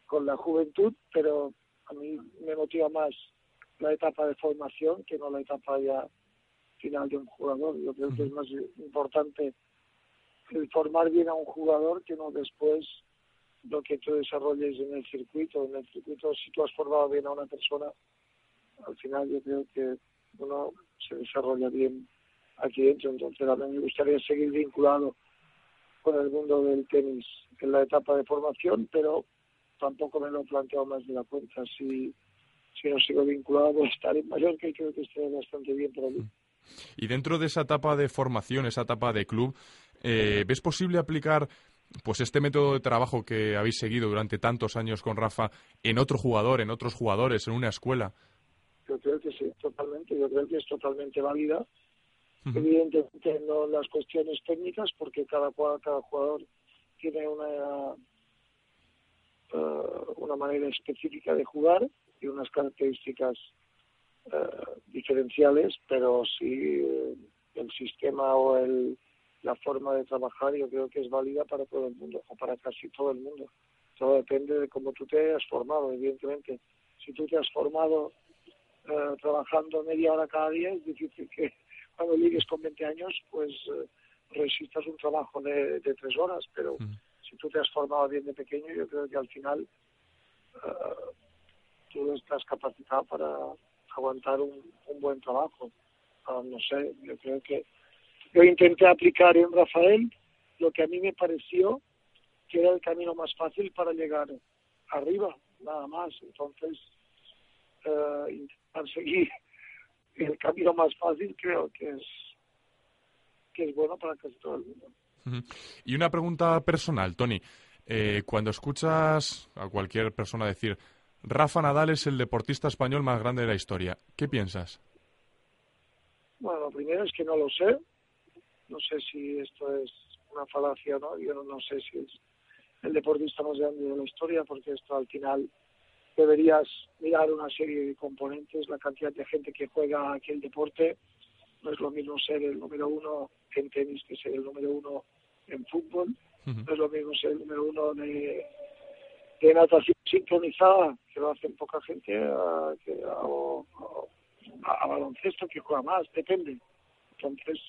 con la juventud, pero a mí me motiva más la etapa de formación que no la etapa ya final de un jugador. Yo creo que es más importante el formar bien a un jugador que no después lo que tú desarrolles en el circuito. En el circuito, si tú has formado bien a una persona, al final yo creo que uno se desarrolla bien aquí dentro. Entonces a mí me gustaría seguir vinculado con el mundo del tenis en la etapa de formación, pero tampoco me lo he planteado más de la cuenta. Si, si no sigo vinculado, <laughs> estar en Mallorca y creo que esté bastante bien para mí. Y dentro de esa etapa de formación, esa etapa de club, eh, ¿ves posible aplicar pues este método de trabajo que habéis seguido durante tantos años con Rafa en otro jugador, en otros jugadores, en una escuela? Yo creo que sí, totalmente. Yo creo que es totalmente válida Evidentemente no las cuestiones técnicas porque cada, cada jugador tiene una, uh, una manera específica de jugar y unas características uh, diferenciales, pero sí el sistema o el, la forma de trabajar yo creo que es válida para todo el mundo o para casi todo el mundo. Todo depende de cómo tú te hayas formado, evidentemente. Si tú te has formado trabajando media hora cada día, es difícil que <laughs> cuando llegues con 20 años, pues eh, resistas un trabajo de, tres horas, pero si tú te has formado bien de pequeño, yo creo que al final uh, tú estás capacitado para aguantar un, buen trabajo. Ah, no sé, yo creo que yo intenté aplicar en Rafael lo que a mí me pareció que era el camino más fácil para llegar arriba, nada más. Entonces, uh, intentar seguir el camino más fácil creo que es que es bueno para casi todo el mundo. Y una pregunta personal, Tony. Eh, cuando escuchas a cualquier persona decir Rafa Nadal es el deportista español más grande de la historia, ¿qué piensas? Bueno, lo primero es que no lo sé. No sé si esto es una falacia o no. Yo no sé si es el deportista más grande de la historia, porque esto al final deberías mirar una serie de componentes, la cantidad de gente que juega aquel deporte. No es lo mismo ser el número uno en tenis que ser el número uno en fútbol. No es lo mismo ser el número uno de, de natación sincronizada, que lo hacen poca gente, a, a, baloncesto, que juega más, depende. Entonces,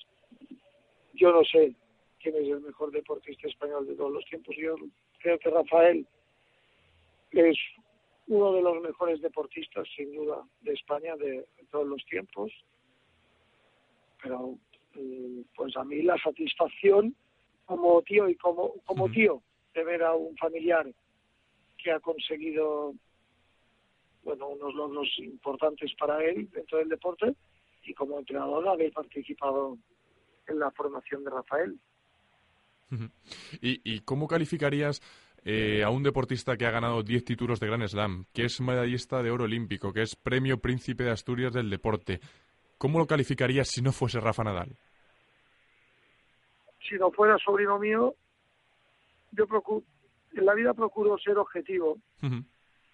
yo no sé quién es el mejor deportista español de todos los tiempos. Yo creo que Rafael es uno de los mejores deportistas, sin duda, de España de, todos los tiempos. Pero, mm, pues a mí la satisfacción como tío y como, como tío de ver a un familiar que ha conseguido bueno unos logros importantes para él dentro del deporte y como entrenador haber participado en la formación de Rafael. ¿Y, y cómo calificarías eh, a un deportista que ha ganado 10 títulos de Grand Slam, que es medallista de oro olímpico, que es premio príncipe de Asturias del deporte. ¿Cómo lo calificarías si no fuese Rafa Nadal? Si no fuera sobrino mío, yo procuro, en la vida procuro ser objetivo.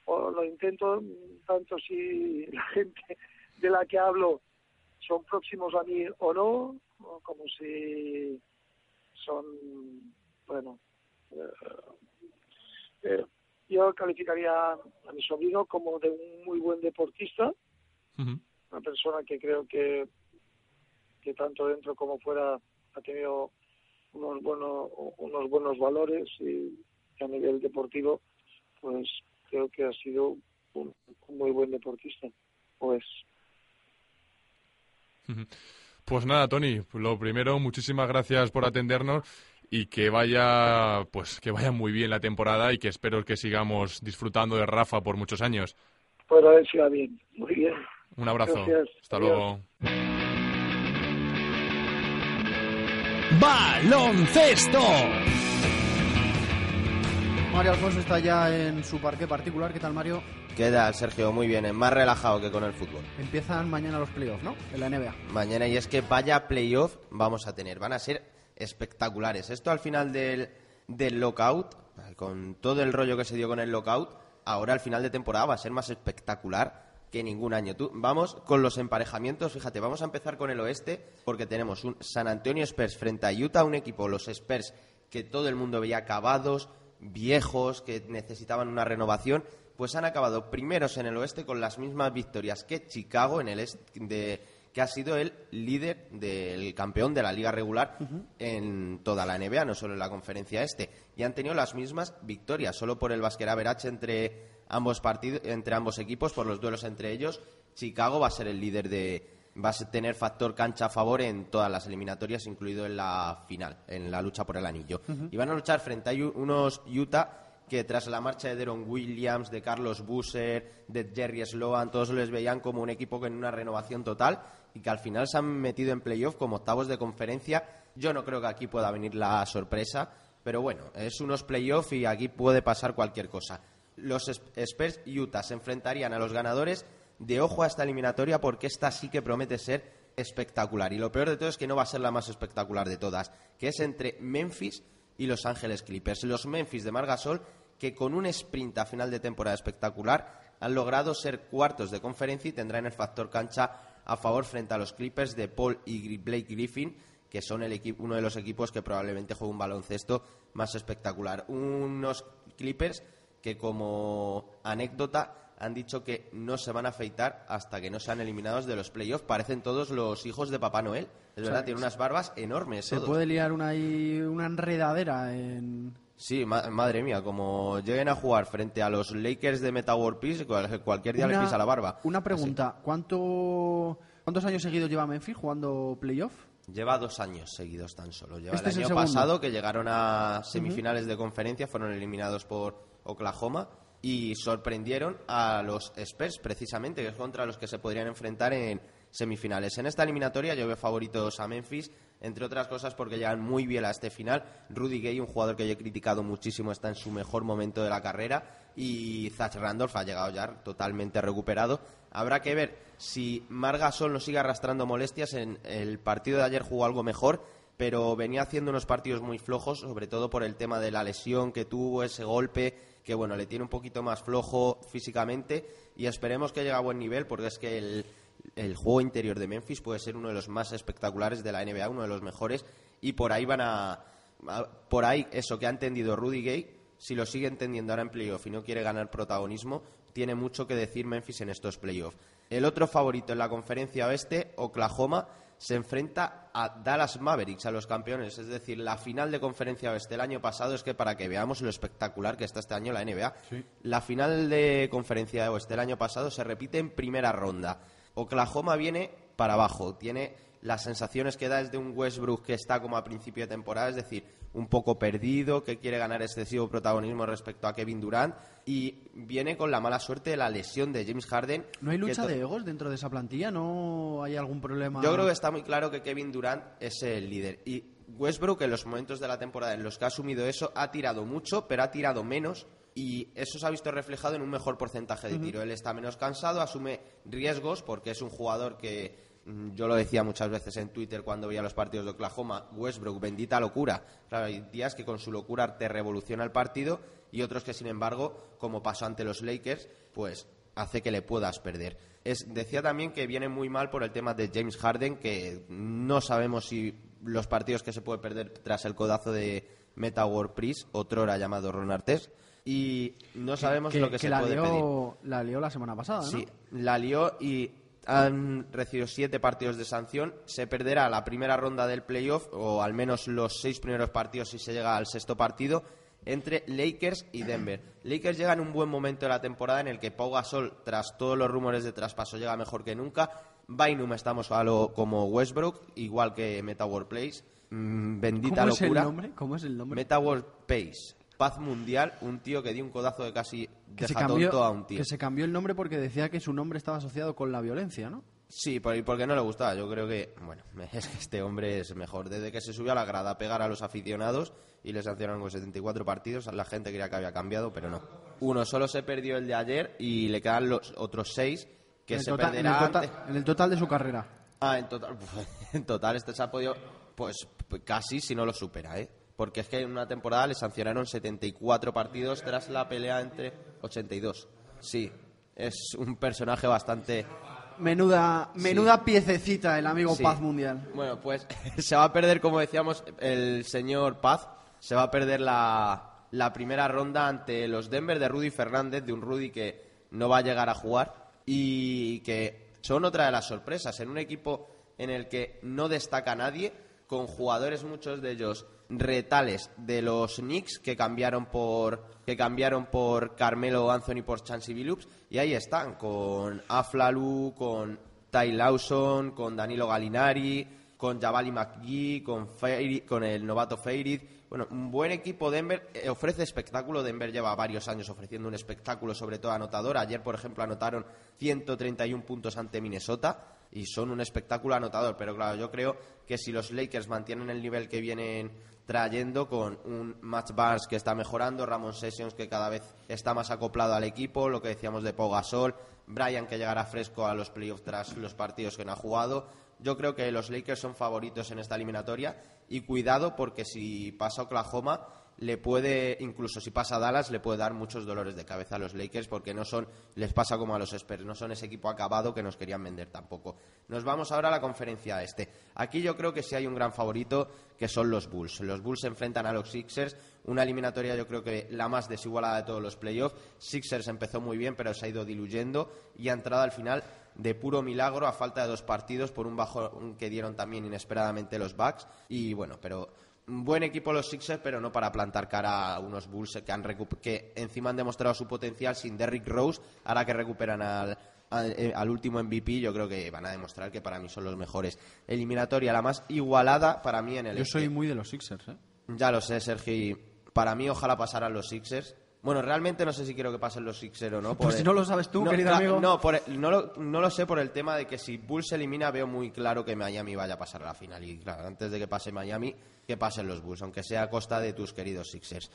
O lo intento tanto si la gente de la que hablo son próximos a mí o no, como si son, bueno, eh, eh, yo calificaría a mi sobrino como de un muy buen deportista, una persona que creo que, que tanto dentro como fuera ha tenido unos buenos, unos buenos valores y a nivel deportivo, pues creo que ha sido un, un muy buen deportista, pues pues nada, Tony, lo primero, muchísimas gracias por atendernos y que vaya, pues que vaya muy bien la temporada y que espero que sigamos disfrutando de Rafa por muchos años. Pues a ver si va bien. Muy bien. Un abrazo. Hasta luego. Baloncesto. Mario Alfonso está ya en su parque particular. ¿Qué tal, Mario? Queda, Sergio, muy bien, más relajado que con el fútbol. Empiezan mañana los playoffs, ¿no? En la NBA. Mañana, y es que vaya playoff vamos a tener. Van a ser espectaculares. Esto al final del, del lockout, con todo el rollo que se dio con el lockout, ahora al final de temporada va a ser más espectacular que ningún año. Tú, vamos con los emparejamientos, fíjate, vamos a empezar con el oeste, porque tenemos un San Antonio Spurs frente a Utah, un equipo, los Spurs, que todo el mundo veía acabados, viejos, que necesitaban una renovación, pues han acabado primeros en el oeste con las mismas victorias que Chicago en el este que ha sido el líder del campeón de la liga regular en toda la NBA, no solo en la conferencia este, y han tenido las mismas victorias, solo por el Basquera Verach entre ambos partidos, entre ambos equipos, por los duelos entre ellos, Chicago va a ser el líder de va a tener factor cancha a favor en todas las eliminatorias, incluido en la final, en la lucha por el anillo. Y van a luchar frente a unos Utah que tras la marcha de Deron Williams, de Carlos Busser, de Jerry Sloan, todos les veían como un equipo con una renovación total y que al final se han metido en playoff como octavos de conferencia. Yo no creo que aquí pueda venir la sorpresa, pero bueno, es unos playoffs y aquí puede pasar cualquier cosa. Los Spurs y Utah se enfrentarían a los ganadores de ojo a esta eliminatoria porque esta sí que promete ser espectacular. Y lo peor de todo es que no va a ser la más espectacular de todas, que es entre Memphis y Los Ángeles Clippers. Los Memphis de Margasol, que con un sprint a final de temporada espectacular han logrado ser cuartos de conferencia y tendrán el factor cancha a favor frente a los Clippers de Paul y Blake Griffin, que son el uno de los equipos que probablemente juega un baloncesto más espectacular. Unos Clippers que como anécdota han dicho que no se van a afeitar hasta que no sean eliminados de los playoffs. Parecen todos los hijos de Papá Noel. Es verdad, tienen unas barbas enormes. Se puede liar una, una enredadera en... Sí, madre mía, como lleguen a jugar frente a los Lakers de Meta World Peace, cualquier día les pisa la barba. Una pregunta, ¿cuánto, ¿cuántos años seguidos lleva Memphis jugando playoff? Lleva dos años seguidos tan solo. Lleva el este año pasado que llegaron a semifinales de conferencia, fueron eliminados por Oklahoma y sorprendieron a los Spurs precisamente, que es contra los que se podrían enfrentar en semifinales. En esta eliminatoria yo veo favoritos a Memphis, entre otras cosas porque llegan muy bien a este final. Rudy Gay, un jugador que yo he criticado muchísimo, está en su mejor momento de la carrera y Zach Randolph ha llegado ya totalmente recuperado. Habrá que ver si Margasol no sigue arrastrando molestias. En el partido de ayer jugó algo mejor, pero venía haciendo unos partidos muy flojos, sobre todo por el tema de la lesión que tuvo, ese golpe que bueno, le tiene un poquito más flojo físicamente y esperemos que llegue a buen nivel porque es que el, el juego interior de Memphis puede ser uno de los más espectaculares de la NBA, uno de los mejores y por ahí van a, por ahí eso que ha entendido Rudy Gay, si lo sigue entendiendo ahora en playoff y no quiere ganar protagonismo, tiene mucho que decir Memphis en estos playoffs. El otro favorito en la conferencia oeste, Oklahoma, se enfrenta a Dallas Mavericks, a los campeones. Es decir, la final de conferencia oeste el año pasado es que para que veamos lo espectacular que está este año la NBA, la final de conferencia oeste el año pasado se repite en primera ronda. Oklahoma viene para abajo, tiene las sensaciones que da es de un Westbrook que está como a principio de temporada, es decir, un poco perdido, que quiere ganar excesivo protagonismo respecto a Kevin Durant y viene con la mala suerte de la lesión de James Harden. ¿No hay lucha de egos dentro de esa plantilla? ¿No hay algún problema? Yo creo que está muy claro que Kevin Durant es el líder y Westbrook en los momentos de la temporada en los que ha asumido eso ha tirado mucho, pero ha tirado menos y eso se ha visto reflejado en un mejor porcentaje de tiro. Él está menos cansado, asume riesgos porque es un jugador que mm, yo lo decía muchas veces en Twitter cuando veía los partidos de Oklahoma, Westbrook, bendita locura. Claro, hay días que con su locura te revoluciona el partido y otros que, sin embargo, como pasó ante los Lakers, pues hace que le puedas perder. Es, decía también que viene muy mal por el tema de James Harden, que no sabemos si los partidos que se puede perder tras el codazo de Meta World Priest, otrora llamado Ron Artest, y no sabemos que, lo que, que se la puede lió, pedir. La lió la semana pasada, ¿no? Sí, la lió y han recibido siete partidos de sanción. Se perderá la primera ronda del playoff, o al menos los seis primeros partidos si se llega al sexto partido, entre Lakers y Denver. Lakers llega en un buen momento de la temporada en el que Pau Gasol, tras todos los rumores de traspaso, llega mejor que nunca. Bynum estamos a lo como Westbrook, igual que Meta World Place. Mm, bendita ¿Cómo es el locura. nombre? ¿Cómo es el nombre? Meta World Pace. Paz mundial, un tío que dio un codazo de casi que se, cambió, a un tío. que se cambió el nombre porque decía que su nombre estaba asociado con la violencia, ¿no? Sí, porque no le gustaba. Yo creo que, bueno, <laughs> es que este hombre es mejor. Desde que se subió a la grada a pegar a los aficionados y le sancionaron con 74 partidos, la gente creía que había cambiado, pero no. Uno solo se perdió el de ayer y le quedan los otros seis que en, se total, en, el perderán. total, en el total de su carrera. Ah, en total, <laughs> en total este se ha podido, pues casi si no lo supera, ¿eh? Porque es que en una temporada le sancionaron 74 partidos tras la pelea entre 82. Sí, es un personaje bastante... Menuda, Sí. menuda piececita el amigo Sí. Paz Mundial. Bueno, pues <laughs> se va a perder, como decíamos, el señor Paz. Se va a perder la, la primera ronda ante los Denver de Rudy Fernández, de un Rudy que no va a llegar a jugar y que son otra de las sorpresas. En un equipo en el que no destaca nadie, con jugadores, muchos de ellos retales de los Knicks que cambiaron por que cambiaron por Carmelo Anthony por Chansey Billups y ahí están con Aflalu, con Ty Lawson, con Danilo Gallinari, con Javali McGee, con, Feirid- con el novato Feirid. Bueno, un buen equipo Denver eh, ofrece espectáculo. Denver lleva varios años ofreciendo un espectáculo, sobre todo anotador. Ayer, por ejemplo, anotaron 131 puntos ante Minnesota y son un espectáculo anotador. Pero claro, yo creo que si los Lakers mantienen el nivel que vienen trayendo con un Match Barnes que está mejorando, Ramon Sessions que cada vez está más acoplado al equipo, lo que decíamos de Pau Gasol, Brian que llegará fresco a los playoffs tras los partidos que no ha jugado. Yo creo que los Lakers son favoritos en esta eliminatoria y cuidado porque si pasa Oklahoma le puede, incluso si pasa Dallas, le puede dar muchos dolores de cabeza a los Lakers porque no son, les pasa como a los Spurs, no son ese equipo acabado que nos querían vender tampoco. Nos vamos ahora a la conferencia este. Aquí yo creo que sí hay un gran favorito que son los Bulls. Los Bulls se enfrentan a los Sixers, una eliminatoria yo creo que la más desigualada de todos los playoffs. Sixers empezó muy bien pero se ha ido diluyendo y ha entrado al final de puro milagro a falta de dos partidos por un bajo que dieron también inesperadamente los Bucks y bueno, pero buen equipo los Sixers, pero no para plantar cara a unos Bulls que, han que encima han demostrado su potencial sin Derrick Rose. Ahora que recuperan al, al, eh, al último MVP, yo creo que van a demostrar que para mí son los mejores. Eliminatoria, la más igualada para mí en el Yo este. soy muy de los Sixers, ¿eh? Ya lo sé, Sergio. y Para mí, ojalá pasaran los Sixers. Bueno, realmente no sé si quiero que pasen los Sixers o no. Pues si no lo sabes tú, querido cla- amigo. No, por el- no, lo, no lo sé por el tema de que si Bulls se elimina, veo muy claro que Miami vaya a pasar a la final. Y claro, antes de que pase Miami, que pasen los Bulls, aunque sea a costa de tus queridos Sixers.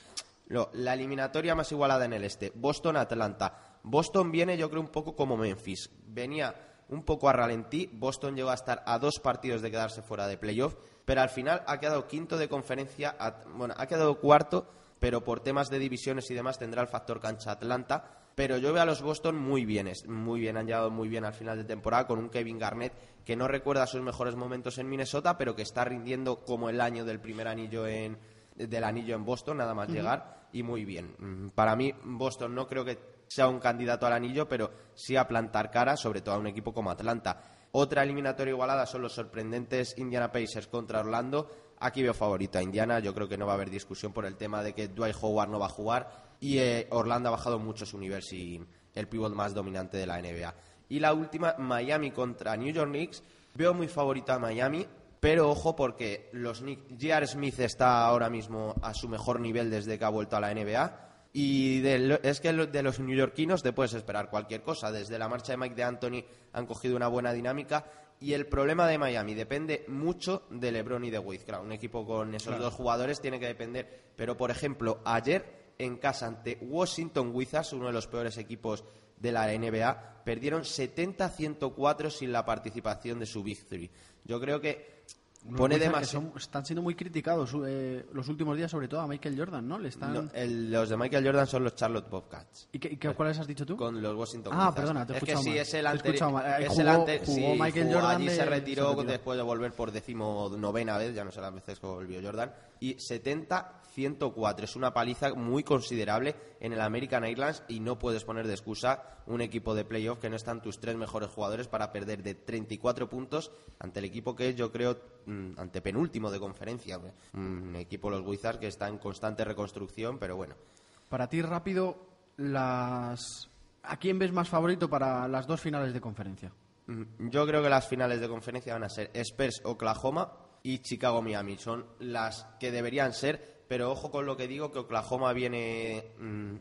La eliminatoria más igualada en el este, Boston-Atlanta. Boston viene, yo creo, un poco como Memphis. Venía un poco a ralentí. Boston llegó a estar a dos partidos de quedarse fuera de playoff, pero al final ha quedado quinto de conferencia. a- bueno, ha quedado cuarto, pero por temas de divisiones y demás tendrá el factor cancha Atlanta. Pero yo veo a los Boston muy bien, muy bien, han llegado muy bien al final de temporada con un Kevin Garnett que no recuerda sus mejores momentos en Minnesota, pero que está rindiendo como el año del primer anillo en, del anillo en Boston, nada más llegar, y muy bien. Mm, Para mí, Boston no creo que sea un candidato al anillo, pero sí a plantar cara, sobre todo a un equipo como Atlanta. Otra eliminatoria igualada son los sorprendentes Indiana Pacers contra Orlando. Aquí veo favorito a Indiana, yo creo que no va a haber discusión por el tema de que Dwight Howard no va a jugar y eh, Orlando ha bajado mucho su nivel sin el pivot más dominante de la NBA. Y la última, Miami contra New York Knicks. Veo muy favorito a Miami, pero ojo porque los Knicks, J.R. Smith está ahora mismo a su mejor nivel desde que ha vuelto a la NBA. Y de lo- es que de los neoyorquinos te puedes esperar cualquier cosa. Desde la marcha de Mike de Anthony han cogido una buena dinámica. Y el problema de Miami depende mucho de LeBron y de Wade. Claro, un equipo con esos Claro. dos jugadores tiene que depender. Pero, por ejemplo, ayer en casa ante Washington Wizards, uno de los peores equipos de la NBA, perdieron 70-104 sin la participación de su Big Three. Yo creo que pone demasiado... están siendo muy criticados eh, los últimos días, sobre todo a Michael Jordan, ¿no? Le están... No, el- los de Michael Jordan son los Charlotte Bobcats. ¿Y, qué, qué- cuáles has dicho tú? Con los Washington Ah, Wizards. perdona, te he Es que escuchado sí, mal. es el anterior. escuchado mal. Eh, es el ante- jugó sí, Michael jugó Jordan allí de- se retiró, se retiró. después de volver por decimonovena vez, ya no sé las veces que volvió Jordan. Y 70-104. Es una paliza muy considerable en el American Airlines y no puedes poner de excusa un equipo de playoff que no están tus tres mejores jugadores para perder de 34 puntos ante el equipo que es, yo creo, mm, ante penúltimo de conferencia. Un equipo, los Wizards, que está en constante reconstrucción, pero bueno. Para ti, rápido, las... ¿a quién ves más favorito para las dos finales de conferencia? Mm, Yo creo que las finales de conferencia van a ser Spurs Oklahoma y Chicago Miami. Son las que deberían ser, pero ojo con lo que digo, que Oklahoma viene mm,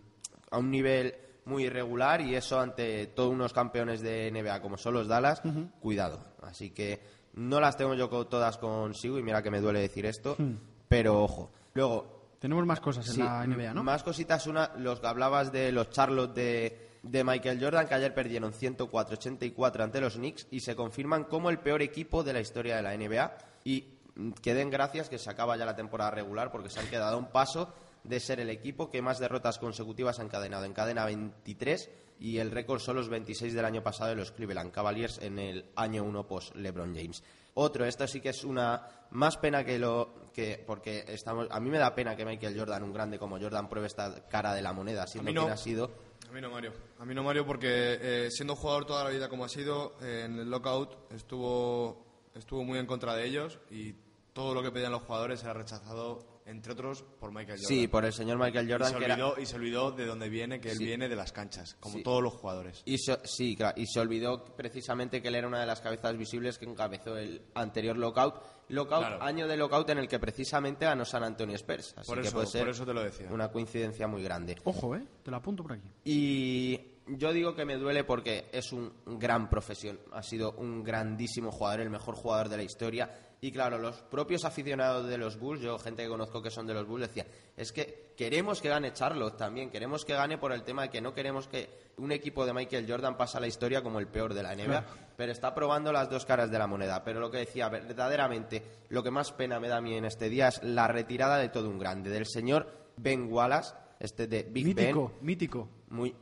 a un nivel muy irregular y eso ante todos unos campeones de NBA como son los Dallas, cuidado. Así que no las tengo yo todas consigo y mira que me duele decir esto, Hmm. pero ojo. Luego, Tenemos más cosas en Sí, la NBA, ¿no? Más cositas, una, los que hablabas de los Charlotte de, de Michael Jordan, que ayer perdieron 104-84 ante los Knicks y se confirman como el peor equipo de la historia de la NBA. Y mm, que den gracias que se acaba ya la temporada regular porque se han quedado a un paso de ser el equipo que más derrotas consecutivas ha encadenado. Encadena 23 y el récord son los 26 del año pasado de los Cleveland Cavaliers en el año 1 post LeBron James. Otro, esto sí que es una más pena que lo que porque estamos a mí me da pena que Michael Jordan, un grande como Jordan, pruebe esta cara de la moneda, siendo no. quien ha sido. A mí no, Mario. A mí no, Mario, porque eh, siendo jugador toda la vida como ha sido, eh, en el lockout estuvo, estuvo muy en contra de ellos y todo lo que pedían los jugadores era rechazado, entre otros, por Michael Jordan. Sí, por el señor Michael Jordan, Y se que era- olvidó, y se olvidó de dónde viene, que él Sí. viene de las canchas, como Sí. todos los jugadores. Y se- sí, claro, y se olvidó precisamente que él era una de las cabezas visibles que encabezó el anterior lockout. Lockout, Claro. año de lockout en el que precisamente ganó San Antonio Spurs. Así Por que eso- puede ser por eso te lo decía. Una coincidencia muy grande. Ojo, ¿eh? Te lo apunto por aquí. Y yo digo que me duele porque es un gran profesión. Ha sido un grandísimo jugador, el mejor jugador de la historia. Y claro, los propios aficionados de los Bulls, yo gente que conozco que son de los Bulls, decía, es que queremos que gane Charlotte también, queremos que gane por el tema de que no queremos que un equipo de Michael Jordan pase a la historia como el peor de la NBA, Claro. pero está probando las dos caras de la moneda. Pero lo que decía, verdaderamente, lo que más pena me da a mí en este día es la retirada de todo un grande, del señor Ben Wallace, este de Big mítico, Ben. mítico. Muy,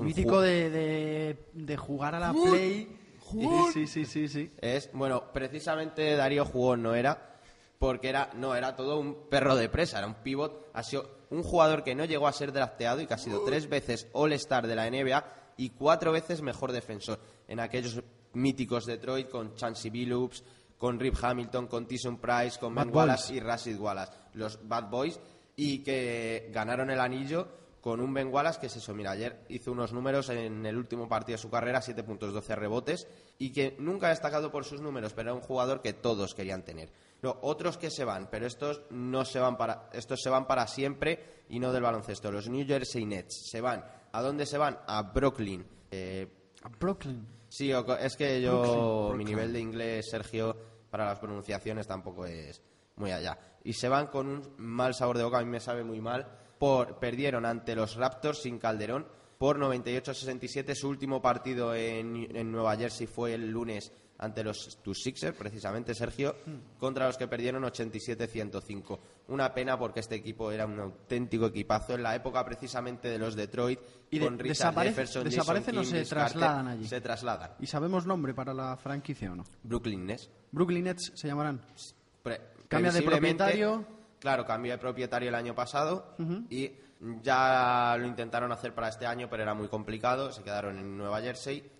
Mítico de, de, de jugar a la Play. Jugón. Sí, sí, sí, sí. Es, bueno, precisamente Darío Jugón no era, porque era, no, era todo un perro de presa, era un pivot, ha sido un jugador que no llegó a ser drafteado y que ha sido tres veces All-Star de la NBA y cuatro veces mejor defensor en aquellos míticos Detroit con Chancey Billups, con Rip Hamilton, con Tyson Price, con Bad Ben Boys. Wallace y Rashid Wallace, los Bad Boys, y que ganaron el anillo con un Ben Wallace que es eso, mira, ayer hizo unos números en el último partido de su carrera, 7 puntos, 12 rebotes, y que nunca ha destacado por sus números, pero era un jugador que todos querían tener. No, otros que se van, pero estos no se van para, estos se van para siempre y no del baloncesto. Los New Jersey Nets se van. ¿A dónde se van? A Brooklyn. Eh, A Brooklyn. Sí, es que yo, Brooklyn, mi nivel de inglés, Sergio, para las pronunciaciones tampoco es muy allá. Y se van con un mal sabor de boca, a mí me sabe muy mal. Por, perdieron ante los Raptors sin Calderón por 98-67. Su último partido en, en Nueva Jersey fue el lunes ante los tus Sixers, precisamente Sergio, contra los que perdieron 87-105. Una pena porque este equipo era un auténtico equipazo en la época precisamente de los Detroit Y de- con Richard Jefferson, Jason desaparecen o se Carter. trasladan allí. Se trasladan. ¿Y sabemos nombre para la franquicia o no? Brooklyn Nets. Brooklyn Nets se llamarán. Pre- Cambia de propietario. Claro, cambió de propietario el año pasado y ya lo intentaron hacer para este año, pero era muy complicado. Se quedaron en Nueva Jersey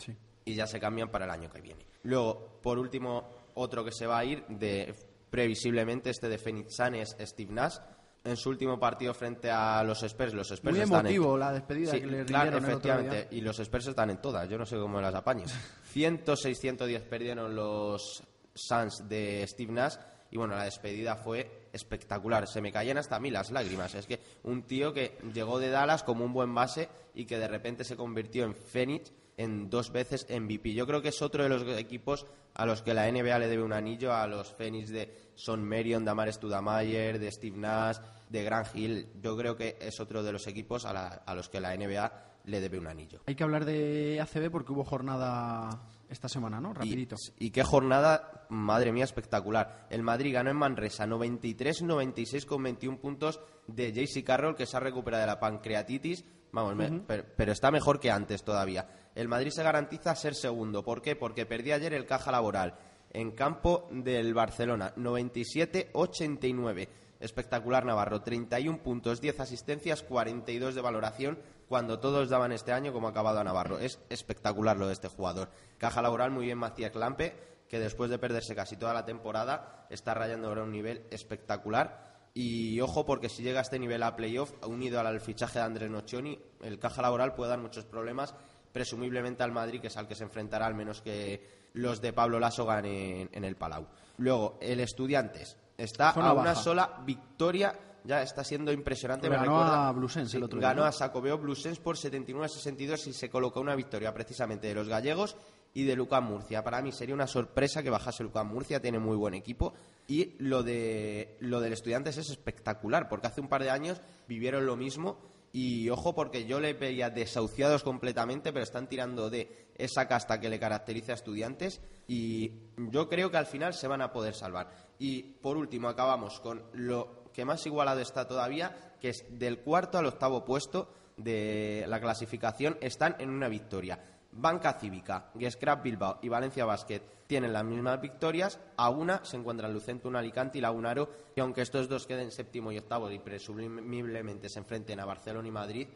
y ya se cambian para el año que viene. Luego, por último, otro que se va a ir, de previsiblemente este de Phoenix Sun es Steve Nash. En su último partido frente a los Spurs, los Spurs Muy están en- emotivo la despedida Sí, que le claro, el otro efectivamente. día. Y los Spurs están en todas. Yo no sé cómo las apaño. <laughs> 106-110 perdieron los Suns de Steve Nash Y bueno, la despedida fue espectacular. Se me caían hasta a mí las lágrimas. Es que un tío que llegó de Dallas como un buen base y que de repente se convirtió en Phoenix en dos veces MVP. Yo creo que es otro de los equipos a los que la NBA le debe un anillo, a los Phoenix de Son Marion, de Amar Studamayer, de Steve Nash, de Grant Hill. Yo creo que es otro de los equipos a, los que la NBA le debe un anillo. Hay que hablar de ACB porque hubo jornada esta semana, ¿no? Rapidito. Y qué jornada, madre mía, espectacular. El Madrid ganó en Manresa 93-96 con 21 puntos de JC Carroll, que se ha recuperado de la pancreatitis. Vamos, me- pero, pero está mejor que antes todavía. El Madrid se garantiza ser segundo. ¿Por qué? Porque perdió ayer el caja laboral en campo del Barcelona 97-89. Espectacular Navarro, 31 puntos, 10 asistencias, 42 de valoración, cuando todos daban este año como acabado a Navarro. Es espectacular lo de este jugador. Caja laboral, muy bien Macías Lampe, que después de perderse casi toda la temporada, está rayando ahora un nivel espectacular. Y ojo, porque si llega a este nivel a playoff, unido al fichaje de Andrés Nocioni, el caja laboral puede dar muchos problemas, presumiblemente al Madrid, que es al que se enfrentará, al menos que los de Pablo Lasso ganen en el Palau. Luego, el Estudiantes está Zona a una baja. sola victoria, ya está siendo impresionante. Me ganó recuerda- a Blusense el otro día, Ganó ¿no? a Sacobeo Blusense por 79-62 y se colocó una victoria precisamente de los gallegos y de Lucas Murcia. Para mí sería una sorpresa que bajase Lucas Murcia, tiene muy buen equipo. Y lo, de, lo del Estudiantes es espectacular, porque hace un par de años vivieron lo mismo. Y ojo, porque yo le veía desahuciados completamente, pero están tirando de esa casta que le caracteriza a Estudiantes. Y yo creo que al final se van a poder salvar. Y por último, acabamos con lo que más igualado está todavía, que es del cuarto al octavo puesto de la clasificación, están en una victoria. Banca Cívica, Scrap Bilbao y Valencia Basket tienen las mismas victorias. A una se encuentran Lucentum Alicante y Lagunaro. Y aunque estos dos queden séptimo y octavo y presumiblemente se enfrenten a Barcelona y Madrid,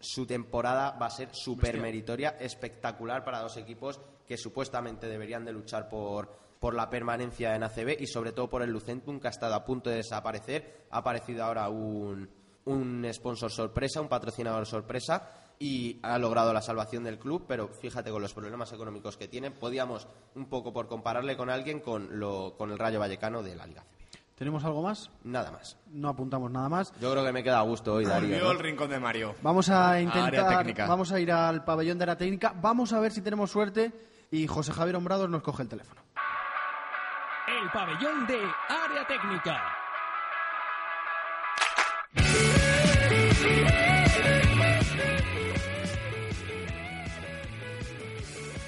su temporada va a ser súper meritoria, espectacular para dos equipos que supuestamente deberían de luchar por, por la permanencia en ACB y sobre todo por el Lucentum que ha estado a punto de desaparecer. Ha aparecido ahora un, un sponsor sorpresa, un patrocinador sorpresa y ha logrado la salvación del club, pero fíjate con los problemas económicos que tiene, podíamos un poco por compararle con alguien con, lo, con el Rayo Vallecano de la Liga CB. ¿Tenemos algo más? Nada más. No apuntamos nada más. Yo creo que me queda a gusto hoy, Darío. Volvió ¿no? el rincón de Mario. Vamos a intentar, vamos a ir al pabellón de la técnica, vamos a ver si tenemos suerte y José Javier Hombrados nos coge el teléfono. El pabellón de área técnica.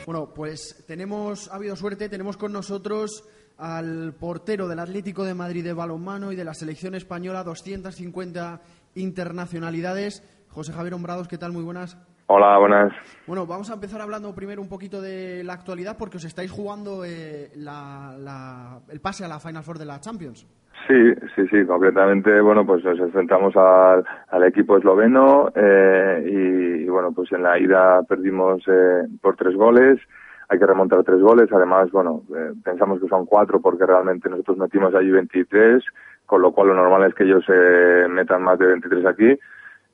Bueno, pues tenemos, ha habido suerte, tenemos con nosotros al portero del Atlético de Madrid de balonmano y de la selección española, 250 internacionalidades. José Javier Hombrados, ¿qué tal? Muy buenas. Hola, buenas. Bueno, vamos a empezar hablando primero un poquito de la actualidad porque os estáis jugando eh, la- la- el pase a la Final Four de la Champions. Sí, sí, sí, completamente. Bueno, pues nos enfrentamos al, al equipo esloveno eh, y, y, bueno, pues en la ida perdimos eh, por tres goles. Hay que remontar tres goles. Además, bueno, eh, pensamos que son cuatro porque realmente nosotros metimos allí 23, con lo cual lo normal es que ellos eh, metan más de 23 aquí.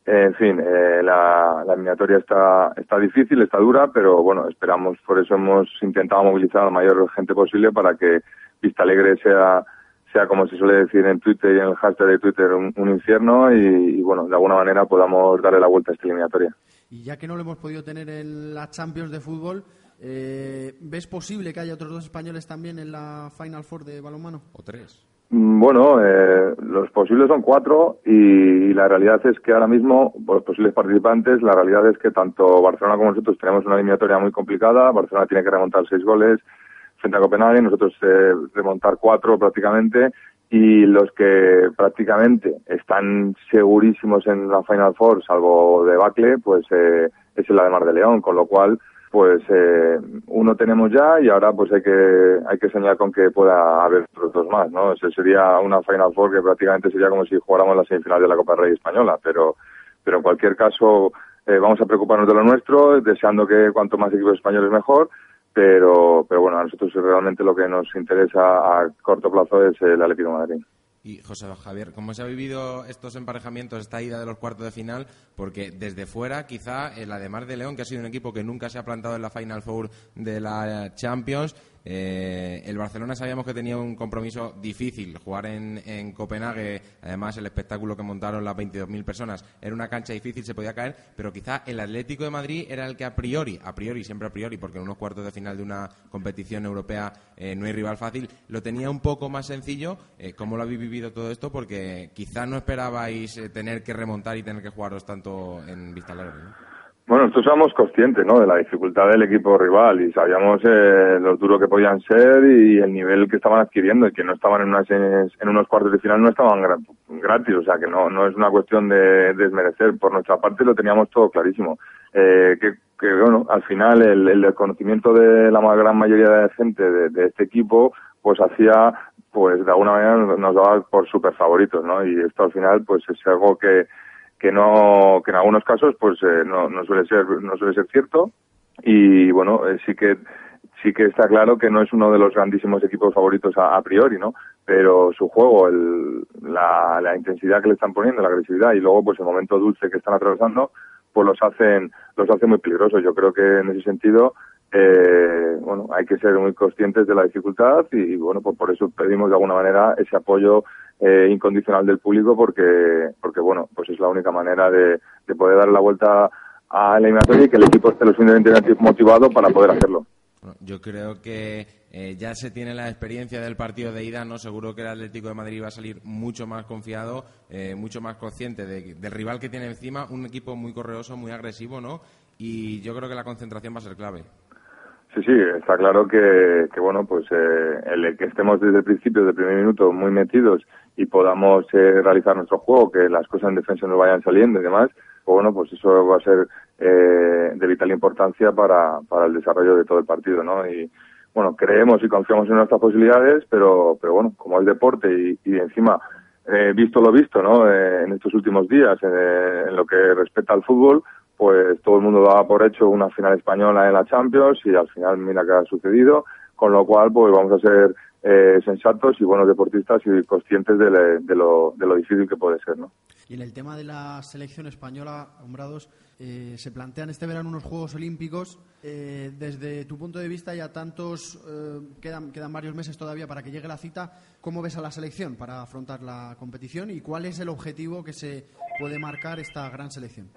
En fin, eh, la, la eliminatoria está, está difícil, está dura, pero bueno, esperamos, por eso hemos intentado movilizar a la mayor gente posible para que Vista Alegre sea, sea como se suele decir en Twitter y en el hashtag de Twitter, un, un infierno y, y, bueno, de alguna manera podamos darle la vuelta a esta eliminatoria. Y ya que no lo hemos podido tener en la Champions de fútbol, eh, ¿ves posible que haya otros dos españoles también en la Final Four de balonmano? O tres. Mm, Bueno, eh, los posibles son cuatro y, la realidad es que ahora mismo, los posibles participantes, la realidad es que tanto Barcelona como nosotros tenemos una eliminatoria muy complicada. Barcelona tiene que remontar seis goles frente a Copenhague, nosotros eh, remontar cuatro prácticamente y los que prácticamente están segurísimos en la Final Four, salvo debacle, pues eh, es el Ademar de León, con lo cual pues eh, uno tenemos ya y ahora pues hay que hay que soñar con que pueda haber otros dos más, ¿no? Ese sería una Final Four que prácticamente sería como si jugáramos la semifinal de la Copa Rey española, pero pero en cualquier caso eh, vamos a preocuparnos de lo nuestro, deseando que cuanto más equipos españoles mejor, pero pero bueno, a nosotros realmente lo que nos interesa a corto plazo es el Atlético de Madrid. Y José Javier, ¿cómo se ha vivido estos emparejamientos, esta ida de los cuartos de final? Porque desde fuera, quizá el Ademar de León, que ha sido un equipo que nunca se ha plantado en la Final Four de la Champions, Eh, el Barcelona sabíamos que tenía un compromiso difícil, jugar en, en Copenhague, además el espectáculo que montaron las 22.000 personas era una cancha difícil, se podía caer, pero quizá el Atlético de Madrid era el que a priori, a priori, siempre a priori, porque en unos cuartos de final de una competición europea eh, no hay rival fácil, lo tenía un poco más sencillo. Eh, ¿Cómo lo habéis vivido todo esto? Porque quizá no esperabais eh, tener que remontar y tener que jugaros tanto en Vista ¿no? Bueno, nosotros éramos conscientes ¿no? de la dificultad del equipo rival y sabíamos eh, lo duro que podían ser y el nivel que estaban adquiriendo y que no estaban en, unas, en unos cuartos de final, no estaban gratis, o sea que no, no es una cuestión de desmerecer. Por nuestra parte lo teníamos todo clarísimo. Eh, que, que, bueno, al final el, el desconocimiento de la gran mayoría de gente de, de este equipo pues hacía pues de alguna manera nos daba por super favoritos, ¿no? Y esto al final pues es algo que que no que en algunos casos pues eh, no, no suele ser no suele ser cierto. Y bueno eh, sí que sí que está claro que no es uno de los grandísimos equipos favoritos a, a priori no pero su juego el, la, la intensidad que le están poniendo la agresividad y luego pues el momento dulce que están atravesando pues los hacen los hace muy peligrosos. Yo creo que en ese sentido eh, bueno, hay que ser muy conscientes de la dificultad y, bueno, pues por eso pedimos de alguna manera ese apoyo eh, incondicional del público porque, porque bueno, pues es la única manera de, de poder dar la vuelta a la eliminatoria y que el equipo esté lo suficientemente motivado para poder hacerlo. Yo creo que eh, ya se tiene la experiencia del partido de ida, ¿no? Seguro que el Atlético de Madrid va a salir mucho más confiado, eh, mucho más consciente de, del rival que tiene encima, un equipo muy correoso, muy agresivo, ¿no? Y yo creo que la concentración va a ser clave. Sí, sí, está claro que, que bueno, pues eh, el que estemos desde el principio, desde el primer minuto, muy metidos y podamos eh, realizar nuestro juego, que las cosas en defensa no vayan saliendo y demás, pues bueno, pues eso va a ser eh, de vital importancia para, para el desarrollo de todo el partido, ¿no? Y bueno, creemos y confiamos en nuestras posibilidades, pero, pero bueno, como es deporte y, y encima, eh, visto lo visto, ¿no? Eh, en estos últimos días, en lo que respecta al fútbol, pues todo el mundo daba por hecho una final española en la Champions y al final mira qué ha sucedido, con lo cual pues vamos a ser eh, sensatos y buenos deportistas y conscientes de, le, de, lo, de, lo, difícil que puede ser. ¿no? Y en el tema de la selección española, Hombrados, eh, se plantean este verano unos Juegos Olímpicos. Eh, desde tu punto de vista, ya tantos, eh, quedan, quedan varios meses todavía para que llegue la cita. ¿Cómo ves a la selección para afrontar la competición y cuál es el objetivo que se puede marcar esta gran selección?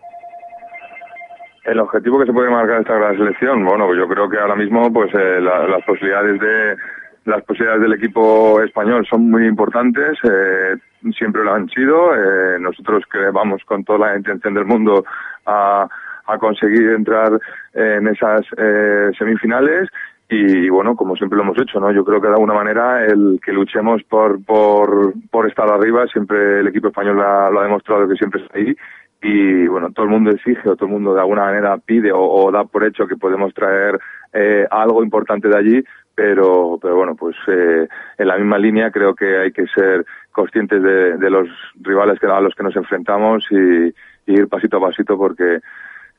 El objetivo que se puede marcar esta gran selección, bueno, yo creo que ahora mismo pues eh, la, las posibilidades de las posibilidades del equipo español son muy importantes, eh, siempre lo han sido. Eh, nosotros que vamos con toda la intención del mundo a, a conseguir entrar en esas eh, semifinales y bueno, como siempre lo hemos hecho, ¿no? Yo creo que de alguna manera el que luchemos por, por, por estar arriba, siempre el equipo español lo ha demostrado que siempre está ahí y bueno, todo el mundo exige o todo el mundo de alguna manera pide o, o da por hecho que podemos traer eh, algo importante de allí, pero, pero bueno, pues eh, en la misma línea creo que hay que ser conscientes de, de los rivales que, a los que nos enfrentamos y, y, ir pasito a pasito porque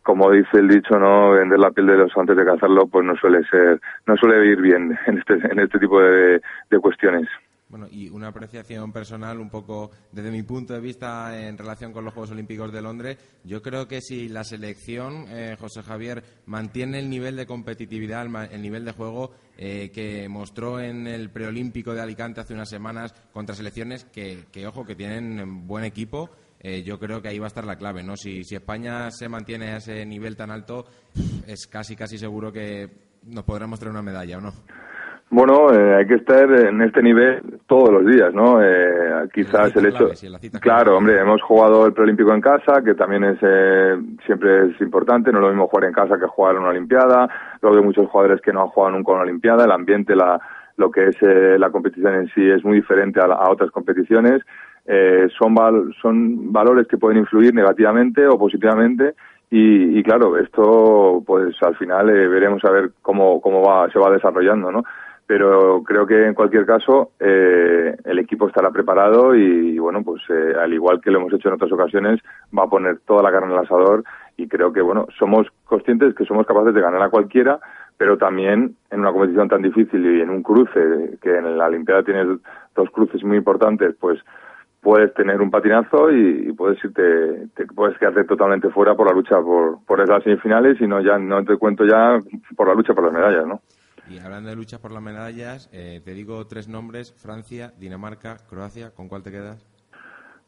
como dice el dicho, no vender la piel de los antes de cazarlo, pues no suele ser, no suele ir bien en este, en este tipo de, de cuestiones. Bueno, y una apreciación personal un poco desde mi punto de vista en relación con los Juegos Olímpicos de Londres. Yo creo que si la selección, eh, José Javier, mantiene el nivel de competitividad, el nivel de juego eh, que mostró en el preolímpico de Alicante hace unas semanas contra selecciones que, que ojo, que tienen buen equipo, eh, yo creo que ahí va a estar la clave, ¿no? Si, si España se mantiene a ese nivel tan alto, es casi, casi seguro que nos podremos traer una medalla, ¿o no? Bueno, eh, hay que estar en este nivel todos los días, ¿no? Eh, quizás el hecho. Claro, hombre, hemos jugado el preolímpico en casa, que también es eh, siempre es importante. No es lo mismo jugar en casa que jugar en una Olimpiada. Luego hay muchos jugadores que no han jugado nunca en una Olimpiada. El ambiente, la, lo que es eh, la competición en sí es muy diferente a, la, a otras competiciones. Eh, son, val, son valores que pueden influir negativamente o positivamente. Y, y claro, esto, pues al final eh, veremos a ver cómo, cómo va, se va desarrollando, ¿no? Pero creo que en cualquier caso eh, el equipo estará preparado y, bueno pues eh, al igual que lo hemos hecho en otras ocasiones va a poner toda la carne al asador y creo que bueno somos conscientes que somos capaces de ganar a cualquiera pero también en una competición tan difícil y en un cruce que en la Olimpiada tienes dos cruces muy importantes pues puedes tener un patinazo y, puedes irte, te puedes quedarte totalmente fuera por la lucha por, por esas semifinales y no ya no te cuento ya por la lucha por las medallas, ¿no? Y hablando de luchas por las medallas, eh, te digo tres nombres, Francia, Dinamarca, Croacia, ¿con cuál te quedas?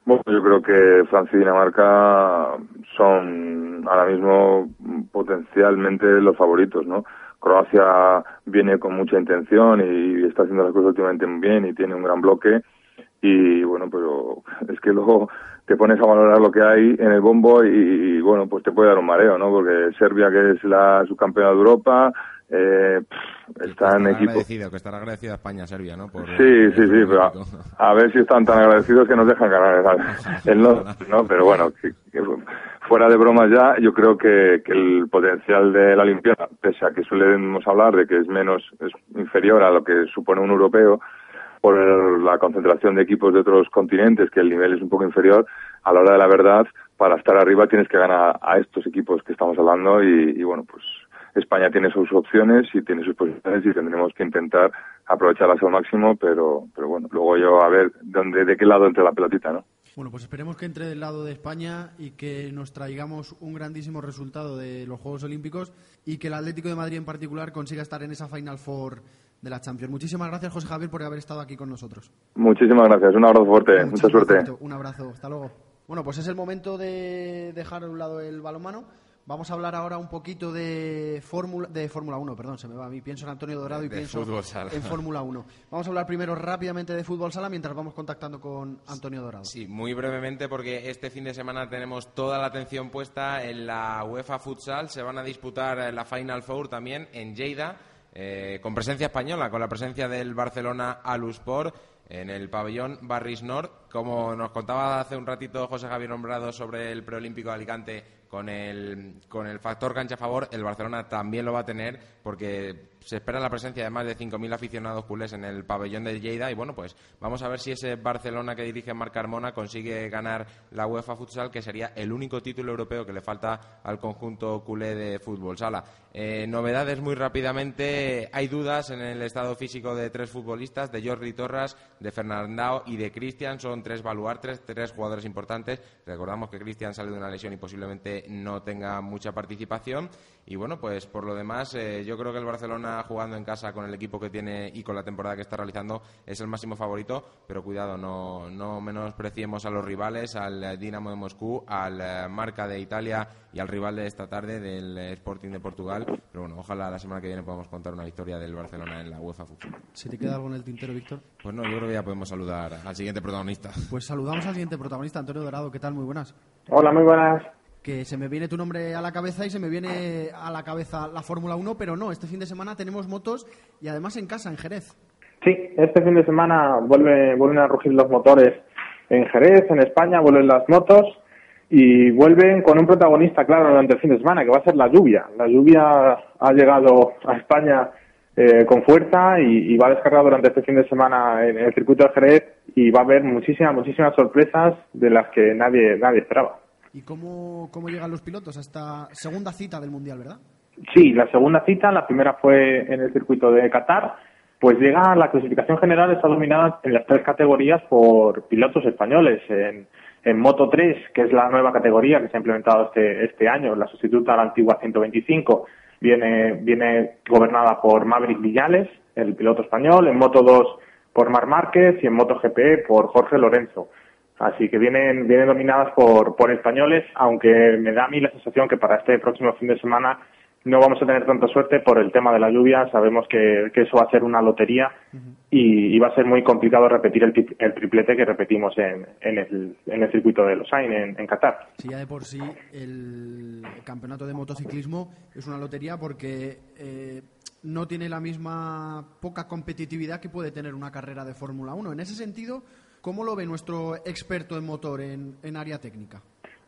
Bueno, yo creo que Francia y Dinamarca son ahora mismo potencialmente los favoritos, ¿no? Croacia viene con mucha intención y está haciendo las cosas últimamente muy bien y tiene un gran bloque y bueno, pero <laughs> es que luego te pones a valorar lo que hay en el bombo y, bueno, pues te puede dar un mareo, ¿no? Porque Serbia, que es la subcampeona de Europa, eh, está en equipo. Agradecido, que estará agradecida España, Serbia, ¿no? Por, sí, sí, sí, pero a, ver si están tan agradecidos que nos dejan ganar <laughs> el no, ¿no? Pero bueno, fuera de bromas ya, yo creo que, que el potencial de la Olimpiada, pese a que solemos hablar de que es menos, es inferior a lo que supone un europeo, por la concentración de equipos de otros continentes, que el nivel es un poco inferior, a la hora de la verdad, para estar arriba tienes que ganar a estos equipos que estamos hablando y, bueno, pues España tiene sus opciones y tiene sus posiciones y tendremos que intentar aprovecharlas al máximo, pero, pero bueno, luego yo a ver dónde, de qué lado entre la pelotita, ¿no? Bueno, pues esperemos que entre del lado de España y que nos traigamos un grandísimo resultado de los Juegos Olímpicos y que el Atlético de Madrid en particular consiga estar en esa Final Four de la Champions. Muchísimas gracias, José Javier, por haber estado aquí con nosotros. Muchísimas gracias. Un abrazo fuerte. Mucha suerte. Un abrazo. Hasta luego. Bueno, pues es el momento de dejar a un lado el balonmano. Vamos a hablar ahora un poquito de Fórmula de Fórmula 1, perdón, se me va a mí. Pienso en Antonio Dorado y pienso en Fórmula 1. Vamos a hablar primero rápidamente de fútbol sala mientras vamos contactando con Antonio Dorado. Sí, muy brevemente porque este fin de semana tenemos toda la atención puesta en la UEFA Futsal. Se van a disputar la Final Four también en Lleida eh, con presencia española, con la presencia del Barcelona Alusport en el pabellón Barris Nord. Como nos contaba hace un ratito José Javier Nombrado sobre el preolímpico de Alicante con el, con el factor cancha a favor, el Barcelona también lo va a tener porque se espera la presencia de más de 5.000 aficionados culés en el pabellón de Lleida y bueno, pues vamos a ver si ese Barcelona que dirige Marc Carmona consigue ganar la UEFA Futsal, que sería el único título europeo que le falta al conjunto culé de fútbol sala. Eh, novedades muy rápidamente, hay dudas en el estado físico de tres futbolistas, de Jordi Torras, de Fernandao y de Cristian, son tres baluartes, tres jugadores importantes. Recordamos que Cristian sale de una lesión y posiblemente no tenga mucha participación. Y bueno, pues por lo demás, eh, yo creo que el Barcelona jugando en casa con el equipo que tiene y con la temporada que está realizando es el máximo favorito, pero cuidado, no, no menospreciemos a los rivales, al Dinamo de Moscú, al eh, Marca de Italia y al rival de esta tarde del Sporting de Portugal. Pero bueno, ojalá la semana que viene podamos contar una victoria del Barcelona en la UEFA Fútbol. ¿Se te queda algo en el tintero, Víctor? Pues no, yo creo que ya podemos saludar al siguiente protagonista. Pues saludamos al siguiente protagonista, Antonio Dorado. ¿Qué tal? Muy buenas. Hola, muy buenas que se me viene tu nombre a la cabeza y se me viene a la cabeza la Fórmula 1, pero no, este fin de semana tenemos motos y además en casa, en Jerez. Sí, este fin de semana vuelve, vuelven a rugir los motores en Jerez, en España, vuelven las motos y vuelven con un protagonista claro durante el fin de semana, que va a ser la lluvia. La lluvia ha llegado a España eh, con fuerza y, va a descargar durante este fin de semana en el circuito de Jerez y va a haber muchísimas, muchísimas sorpresas de las que nadie, nadie esperaba. ¿Y cómo, cómo llegan los pilotos a esta segunda cita del Mundial, verdad? Sí, la segunda cita, la primera fue en el circuito de Qatar, pues llega la clasificación general, está dominada en las tres categorías por pilotos españoles. En, en Moto 3, que es la nueva categoría que se ha implementado este, este año, la sustituta a la antigua 125, viene, viene gobernada por Maverick Villales, el piloto español, en Moto 2 por Mar Márquez y en Moto GP por Jorge Lorenzo. Así que vienen, vienen dominadas por, por españoles, aunque me da a mí la sensación que para este próximo fin de semana no vamos a tener tanta suerte por el tema de la lluvia. Sabemos que, eso va a ser una lotería y, va a ser muy complicado repetir el, triplete que repetimos en, el, el circuito de Los en, en Qatar. Sí, ya de por sí el campeonato de motociclismo es una lotería porque eh, no tiene la misma poca competitividad que puede tener una carrera de Fórmula 1. En ese sentido, ¿Cómo lo ve nuestro experto en motor en, área técnica?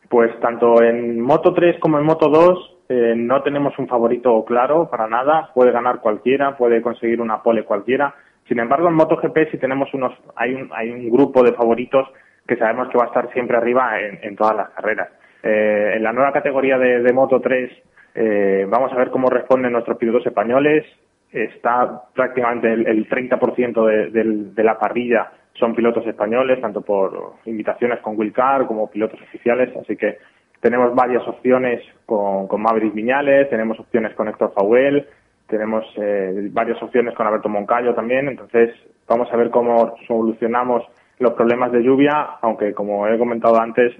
Pues tanto en Moto 3 como en Moto 2 eh, no tenemos un favorito claro para nada. Puede ganar cualquiera, puede conseguir una pole cualquiera. Sin embargo, en MotoGP sí tenemos unos, hay un, hay un grupo de favoritos que sabemos que va a estar siempre arriba en, todas las carreras. Eh, en la nueva categoría de, Moto 3 eh, vamos a ver cómo responden nuestros pilotos españoles. Está prácticamente el, 30% de, de la parrilla son pilotos españoles, tanto por invitaciones con Wilcar como pilotos oficiales, así que tenemos varias opciones con, con Maverick Viñales, tenemos opciones con Héctor Fauel, tenemos eh, varias opciones con Alberto Moncayo también, entonces vamos a ver cómo solucionamos los problemas de lluvia, aunque como he comentado antes,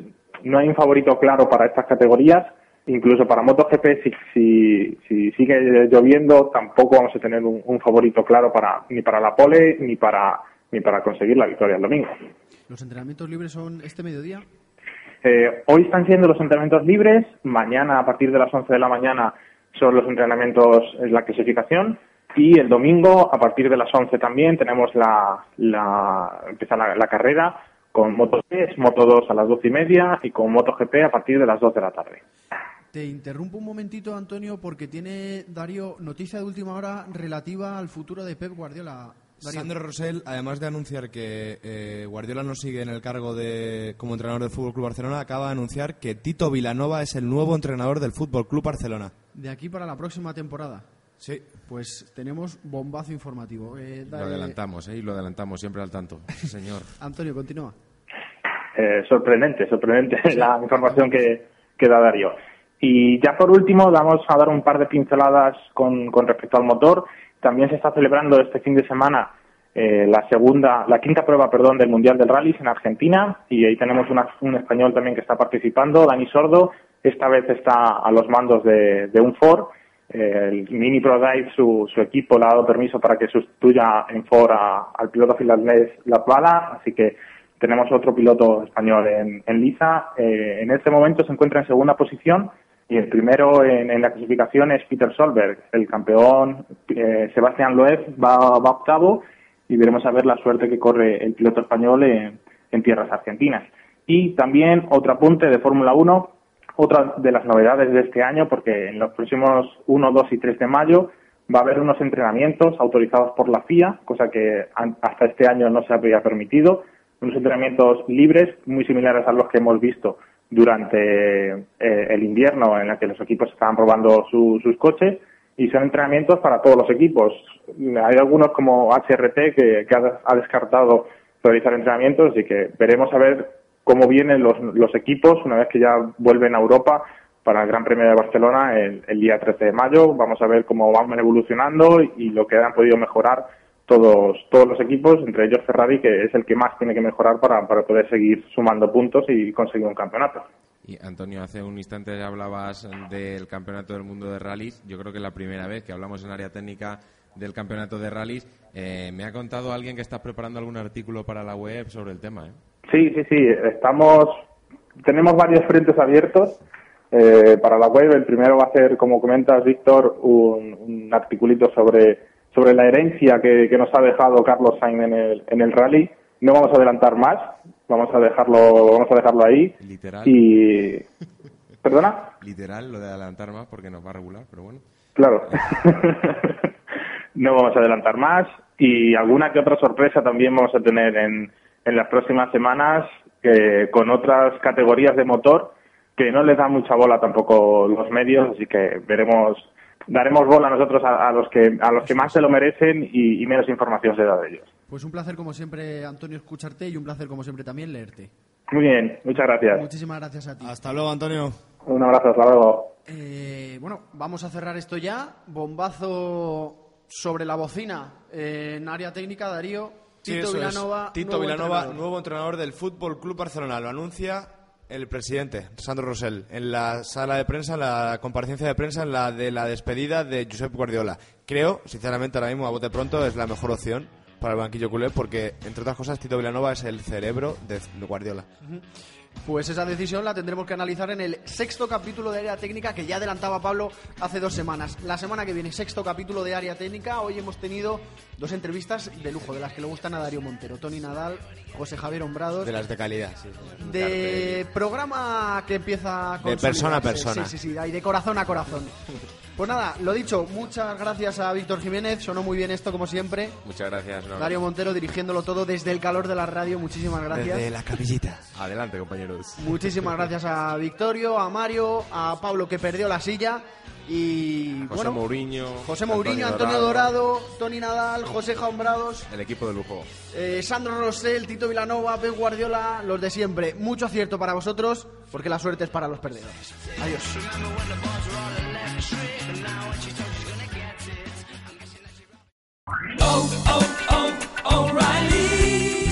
no hay un favorito claro para estas categorías, incluso para MotoGP si, si, si sigue lloviendo tampoco vamos a tener un, un favorito claro para ni para la pole ni para ni para conseguir la victoria el domingo. ¿Los entrenamientos libres son este mediodía? Eh, hoy están siendo los entrenamientos libres, mañana a partir de las 11 de la mañana son los entrenamientos, es la clasificación, y el domingo a partir de las 11 también tenemos la, la empieza la, la carrera con Moto 3, Moto 2 a las 12 y media y con MotoGP a partir de las 2 de la tarde. Te interrumpo un momentito, Antonio, porque tiene Darío noticia de última hora relativa al futuro de Pep Guardiola. Darío. Sandro Rosell, además de anunciar que eh, Guardiola no sigue en el cargo de como entrenador del Fútbol Club Barcelona, acaba de anunciar que Tito Vilanova es el nuevo entrenador del Fútbol Club Barcelona. De aquí para la próxima temporada. Sí. Pues tenemos bombazo informativo. Eh, Lo adelantamos, ¿eh? Y lo adelantamos siempre al tanto. Sí, <laughs> señor. Antonio, continúa. Eh, sorprendente, sorprendente <laughs> la información que, que da Darío. Y ya por último, vamos a dar un par de pinceladas con, con respecto al motor. También se está celebrando este fin de semana eh, la segunda, la quinta prueba, perdón, del Mundial del Rally en Argentina y ahí tenemos un español también que está participando, Dani Sordo. Esta vez está a los mandos de, un Ford. Eh, el Mini Pro Drive, su, equipo le ha dado permiso para que sustituya en Ford al piloto finlandés Latvala, así que tenemos otro piloto español en, en Liza. Eh, en este momento se encuentra en segunda posición y el primero en, la clasificación es Peter Solberg. El campeón eh, Sebastián Loeb va, va octavo y veremos a ver la suerte que corre el piloto español en, en tierras argentinas. Y también otro apunte de Fórmula 1, otra de las novedades de este año, porque en los próximos 1, 2 y 3 de mayo va a haber unos entrenamientos autorizados por la FIA, cosa que hasta este año no se había permitido, unos entrenamientos libres muy similares a los que hemos visto durante eh, el invierno en el que los equipos estaban probando su- sus coches y son entrenamientos para todos los equipos. Hay algunos como HRT que, que ha, descartado realizar entrenamientos y que veremos a ver cómo vienen los, los equipos una vez que ya vuelven a Europa para el Gran Premio de Barcelona el, el día 13 de mayo. Vamos a ver cómo van evolucionando y lo que han podido mejorar todos, todos los equipos, entre ellos Ferrari, que es el que más tiene que mejorar para, para poder seguir sumando puntos y conseguir un campeonato. Y Antonio, hace un instante hablabas del Campeonato del Mundo de Rallys. Yo creo que es la primera vez que hablamos en área técnica del Campeonato de Rallys. Eh, me ha contado alguien que estás preparando algún artículo para la web sobre el tema. ¿eh? Sí, sí, sí. Estamos, tenemos varios frentes abiertos eh, para la web. El primero va a ser, como comentas, Víctor, un, un articulito sobre, sobre la herencia que, que nos ha dejado Carlos Sainz en el, en el rally. No vamos a adelantar más. Vamos a dejarlo, vamos a dejarlo ahí. Literal. Y, perdona. Literal, lo de adelantar más porque nos va a regular, pero bueno. Claro. <laughs> no vamos a adelantar más y alguna que otra sorpresa también vamos a tener en, en las próximas semanas con otras categorías de motor que no les dan mucha bola tampoco los medios, así que veremos, daremos bola nosotros a, a los que a los que más se lo merecen y, y menos información se da de ellos. Pues un placer como siempre, Antonio, escucharte y un placer como siempre también leerte. Muy bien, muchas gracias. Muchísimas gracias a ti. Hasta luego, Antonio. Un abrazo, hasta luego. Eh, bueno, vamos a cerrar esto ya. Bombazo sobre la bocina eh, en área técnica, Darío. Sí, Tito. Vilanova. Tito nuevo Vilanova, entrenador. nuevo entrenador del Fútbol Club Barcelona. Lo anuncia el presidente, Sandro Rosell, en la sala de prensa, en la comparecencia de prensa, en la de la despedida de Josep Guardiola. Creo, sinceramente, ahora mismo, a bote pronto, es la mejor opción para el banquillo culé, porque, entre otras cosas, Tito Vilanova es el cerebro de Guardiola. Pues esa decisión la tendremos que analizar en el sexto capítulo de Área Técnica que ya adelantaba Pablo hace dos semanas. La semana que viene, sexto capítulo de Área Técnica. Hoy hemos tenido dos entrevistas de lujo, de las que le gustan a Darío Montero, Tony Nadal, José Javier Hombrados. De las de calidad, sí. sí. De programa que empieza con De persona a persona. Sí, sí, sí, y de corazón a corazón. Pues nada, lo dicho, muchas gracias a Víctor Jiménez, sonó muy bien esto como siempre. Muchas gracias. un Darío Montero dirigiéndolo todo desde el calor de la radio, muchísimas gracias. Desde la camillita. Adelante, compañeros. Muchísimas gracias a Victorio, a Mario, a Pablo que perdió la silla y José bueno, Mourinho. José Mourinho, Antonio Dorado, Tony Nadal, José Jaumbrados, El equipo de lujo. eh, Sandro Rosell, Tito Vilanova, Pep Guardiola, los de siempre. Mucho acierto para vosotros porque la suerte es para los perdedores. Adiós.